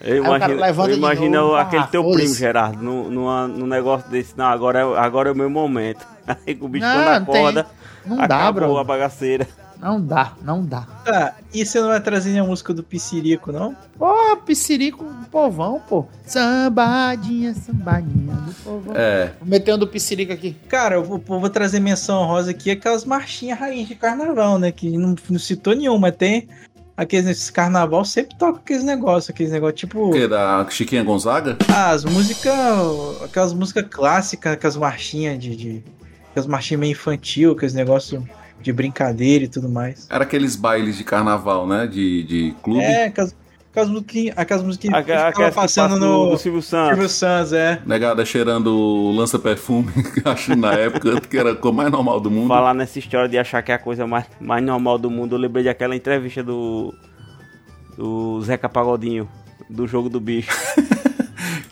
Eu imagino, levanta eu de imagino novo, aquele ah, teu primo, Gerardo, num numa- num negócio desse. Não, agora é, agora é o meu momento. Aí com o bicho Não, quando não tem- não dá, acabou bro. a bagaceira. Não dá, não dá. Tá, e você não vai trazer nenhuma música do Piscirico, não? Porra, Piscirico, povão, pô. Sambadinha, sambadinha do povão. É. Vou meter um do Piscirico aqui. Cara, eu vou, vou trazer menção rosa aqui, aquelas marchinhas raiz de carnaval, né? Que não, não citou nenhuma, tem aqueles carnaval sempre toca aqueles negócios, aqueles negócios tipo. O que? Da Chiquinha Gonzaga? Ah, as músicas. Aquelas músicas clássicas, aquelas marchinhas de. de aquelas marchinhas meio infantil, aqueles negócios de brincadeira e tudo mais. Era aqueles bailes de carnaval, né? De, de clube. É, aquelas, aquelas musiquinhas. Aquelas musiquinhas que ficava que passando no. no Silvio Santos. Silvio Santos, é. Negada cheirando lança-perfume, acho na época que era a coisa mais normal do mundo. Falar nessa história de achar que é a coisa mais, mais normal do mundo, eu lembrei daquela entrevista do. Do Zeca Pagodinho, do jogo do bicho.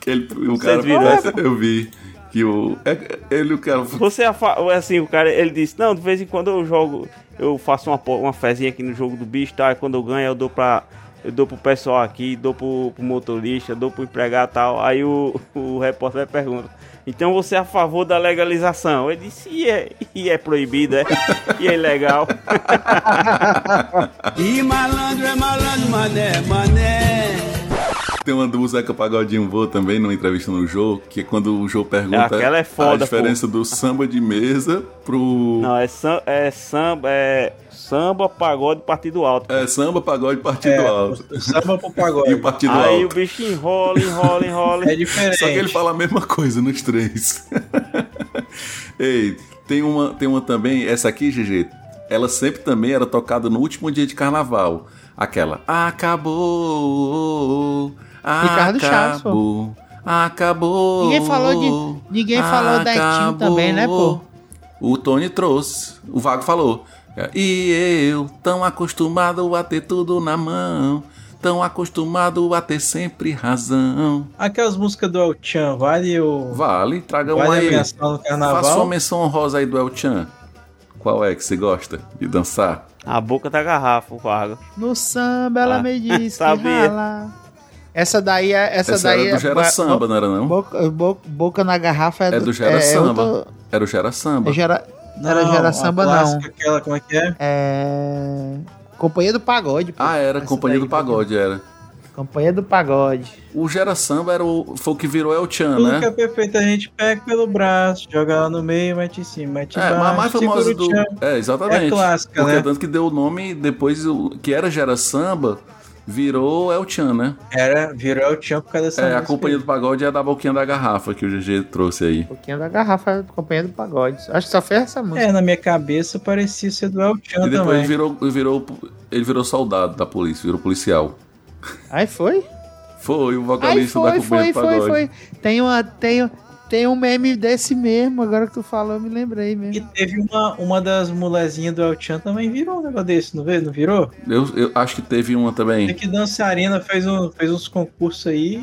Que ele, o Vocês cara, viram essa? eu vi que o é- ele o cara Você é fa- assim, o cara, ele disse, não, de vez em quando eu jogo, eu faço uma, uma fezinha aqui no jogo do bicho, tá? Aí quando eu ganho, eu dou pra. Eu dou pro pessoal aqui, dou pro, pro motorista, dou pro empregado e tal. Aí o, o repórter pergunta. Então você é a favor da legalização? Ele disse, e é, e é proibido, é? E é ilegal. E malandro é malandro, mané, mané. Tem uma do Zeca Pagodinho boa também numa entrevista no jogo, que é quando o Jô pergunta é foda, a diferença do samba de mesa pro Não, é, sam, é samba, é samba, pagode, partido alto. é samba, pagode, partido É, alto. samba pro pagode. E o partido Aí alto. o bicho enrola, enrola, enrola. É diferente. Só que ele fala a mesma coisa nos três. Ei, tem uma, tem uma também, essa aqui, GG, ela sempre também era tocada no último dia de carnaval. Aquela acabou. Ricardo Chaves, pô. acabou. Acabou. Ninguém falou de. Ninguém falou da Etinho também, né, pô? O Tony trouxe. O Vago falou. E eu, tão acostumado a ter tudo na mão. Tão acostumado a ter sempre razão. Aquelas músicas do El Chan, vale o. Vale, traga Vale um a aí. no carnaval? Faça uma menção honrosa aí do El Chan. Qual é que você gosta de dançar? A boca da garrafa, o Vago. No samba ela Ah, me diz que sabia. rala. Essa daí é. Essa, Essa daí era do é- Gera bo- Samba, não era não? Boca, bo- boca na garrafa é, É do Gera Samba. outra- Era o Gera Samba. é Gera, Não, era Gera Samba, clássica, não. Aquela, como é que é? É. Companhia do Pagode. pô. Ah, era Essa Companhia daí, do Pagode, era. Companhia do Pagode. O Gera Samba era o, foi o que virou El Chan, Tudo né? que é perfeito a gente pega pelo braço, joga lá no meio, mete em cima, mete É, a mais famosa do. É, exatamente. É clássica, Porque né? tanto que deu o nome depois, o- que era Gera Samba, virou El Chan, né? Era, virou o tchan por causa dessa É, a Companhia do Pagode é da boquinha da garrafa que o GG trouxe aí. Pouquinho da garrafa, Companhia do Pagode. Acho que só fez essa aí. música. É, na minha cabeça parecia ser do El Chan E depois também. ele virou, ele virou, ele virou soldado da polícia, virou policial. Aí foi? Foi o Aí vocalista da foi, Companhia foi, do foi, Pagode. foi. Tem, uma, tem, tem um meme desse mesmo, agora que tu falou, eu me lembrei E mesmo. teve uma, uma das molezinhas do El Chan também virou um negócio desse, não, veio? não virou? Eu, eu acho que teve uma Tem também. que dançarina fez, um, fez uns concursos aí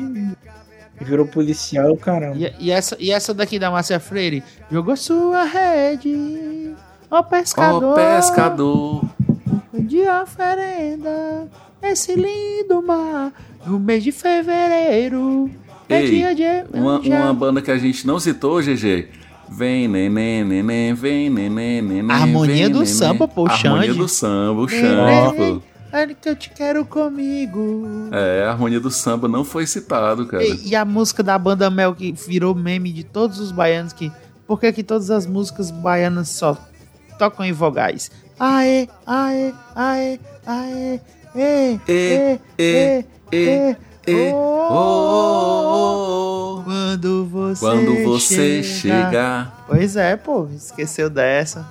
e virou policial, caramba. E, e essa, e essa daqui da Márcia Freire? Jogou sua rede, ó pescador, Ó pescador. de oferenda, esse lindo mar, no mês de fevereiro, é Ei. Uma, uma banda que a gente não citou, GG. Vem, neném, neném, vem, neném, neném. Harmonia vem, do neném. samba, pô, o Harmonia Xande. do samba, o Xande, pô. Que eu te quero comigo. É, a harmonia do samba não foi citado, cara. E, e a música da banda Mel que virou meme de todos os baianos que. Por que que todas as músicas baianas só tocam em vogais? Aê, aê, aê, aê, ê, ê, ê, ê, oh, oh, oh, Quando você Quando você chega. chegar. Pois é, pô, esqueceu dessa.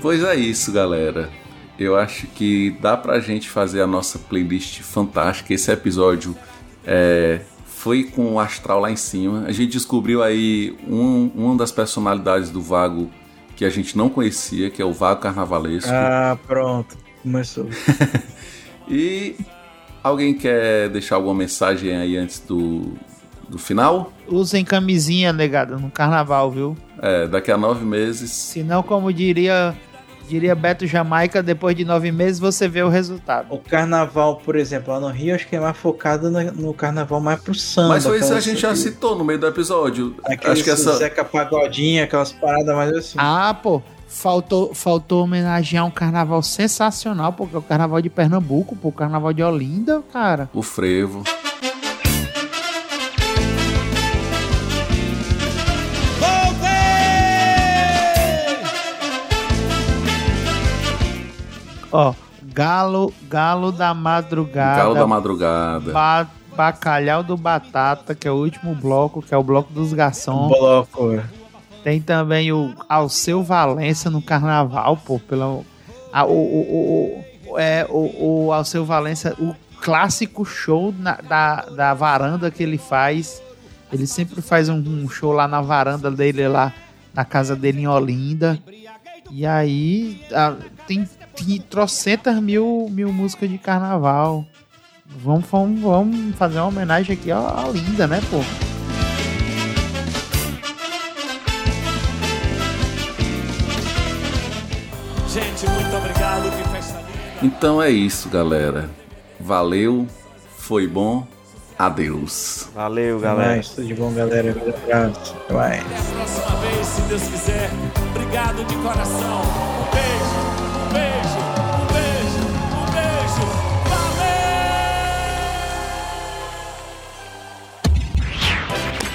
Pois é isso, galera. Eu acho que dá pra gente fazer a nossa playlist fantástica. Esse episódio é, foi com o astral lá em cima. A gente descobriu aí um, uma das personalidades do Vago que a gente não conhecia, que é o Vago Carnavalesco. Ah, pronto. Começou. E alguém quer deixar alguma mensagem aí antes do, do final? Usem camisinha, negado, no carnaval, viu? É, daqui a nove meses. Senão, como diria, diria Beto Jamaica, depois de nove meses você vê o resultado. O carnaval, por exemplo, lá no Rio, acho que é mais focado no, no carnaval mais pro samba. Mas foi isso que a gente já citou no meio do episódio. Aqueles Acho que essa. Zeca Pagodinho, aquelas paradas mais assim. Ah, pô, faltou, faltou homenagear um carnaval sensacional, porque é o carnaval de Pernambuco, pô, o carnaval de Olinda, cara. O frevo. Ó, Galo, Galo da Madrugada. Galo da Madrugada. Ba- Bacalhau do Batata, que é o último bloco, que é o bloco dos garçons. Bloco. Tem também o Alceu Valença no carnaval, pô, pela. a- o, o, o, o- é, o, o Alceu Valença, o clássico show na- da, da varanda que ele faz. Ele sempre faz um, um show lá na varanda dele, lá na casa dele em Olinda. E aí ah, tem, tem trocentas mil, mil músicas de carnaval. Vamos, vamos, vamos fazer uma homenagem aqui à Olinda, né, pô? Gente, muito obrigado, que festa linda. Então é isso, galera. Valeu, foi bom. Adeus. Valeu, Até galera. mais, tudo de bom, galera. Um abraço. Até mais. Até a próxima vez, se Deus quiser. Obrigado de coração.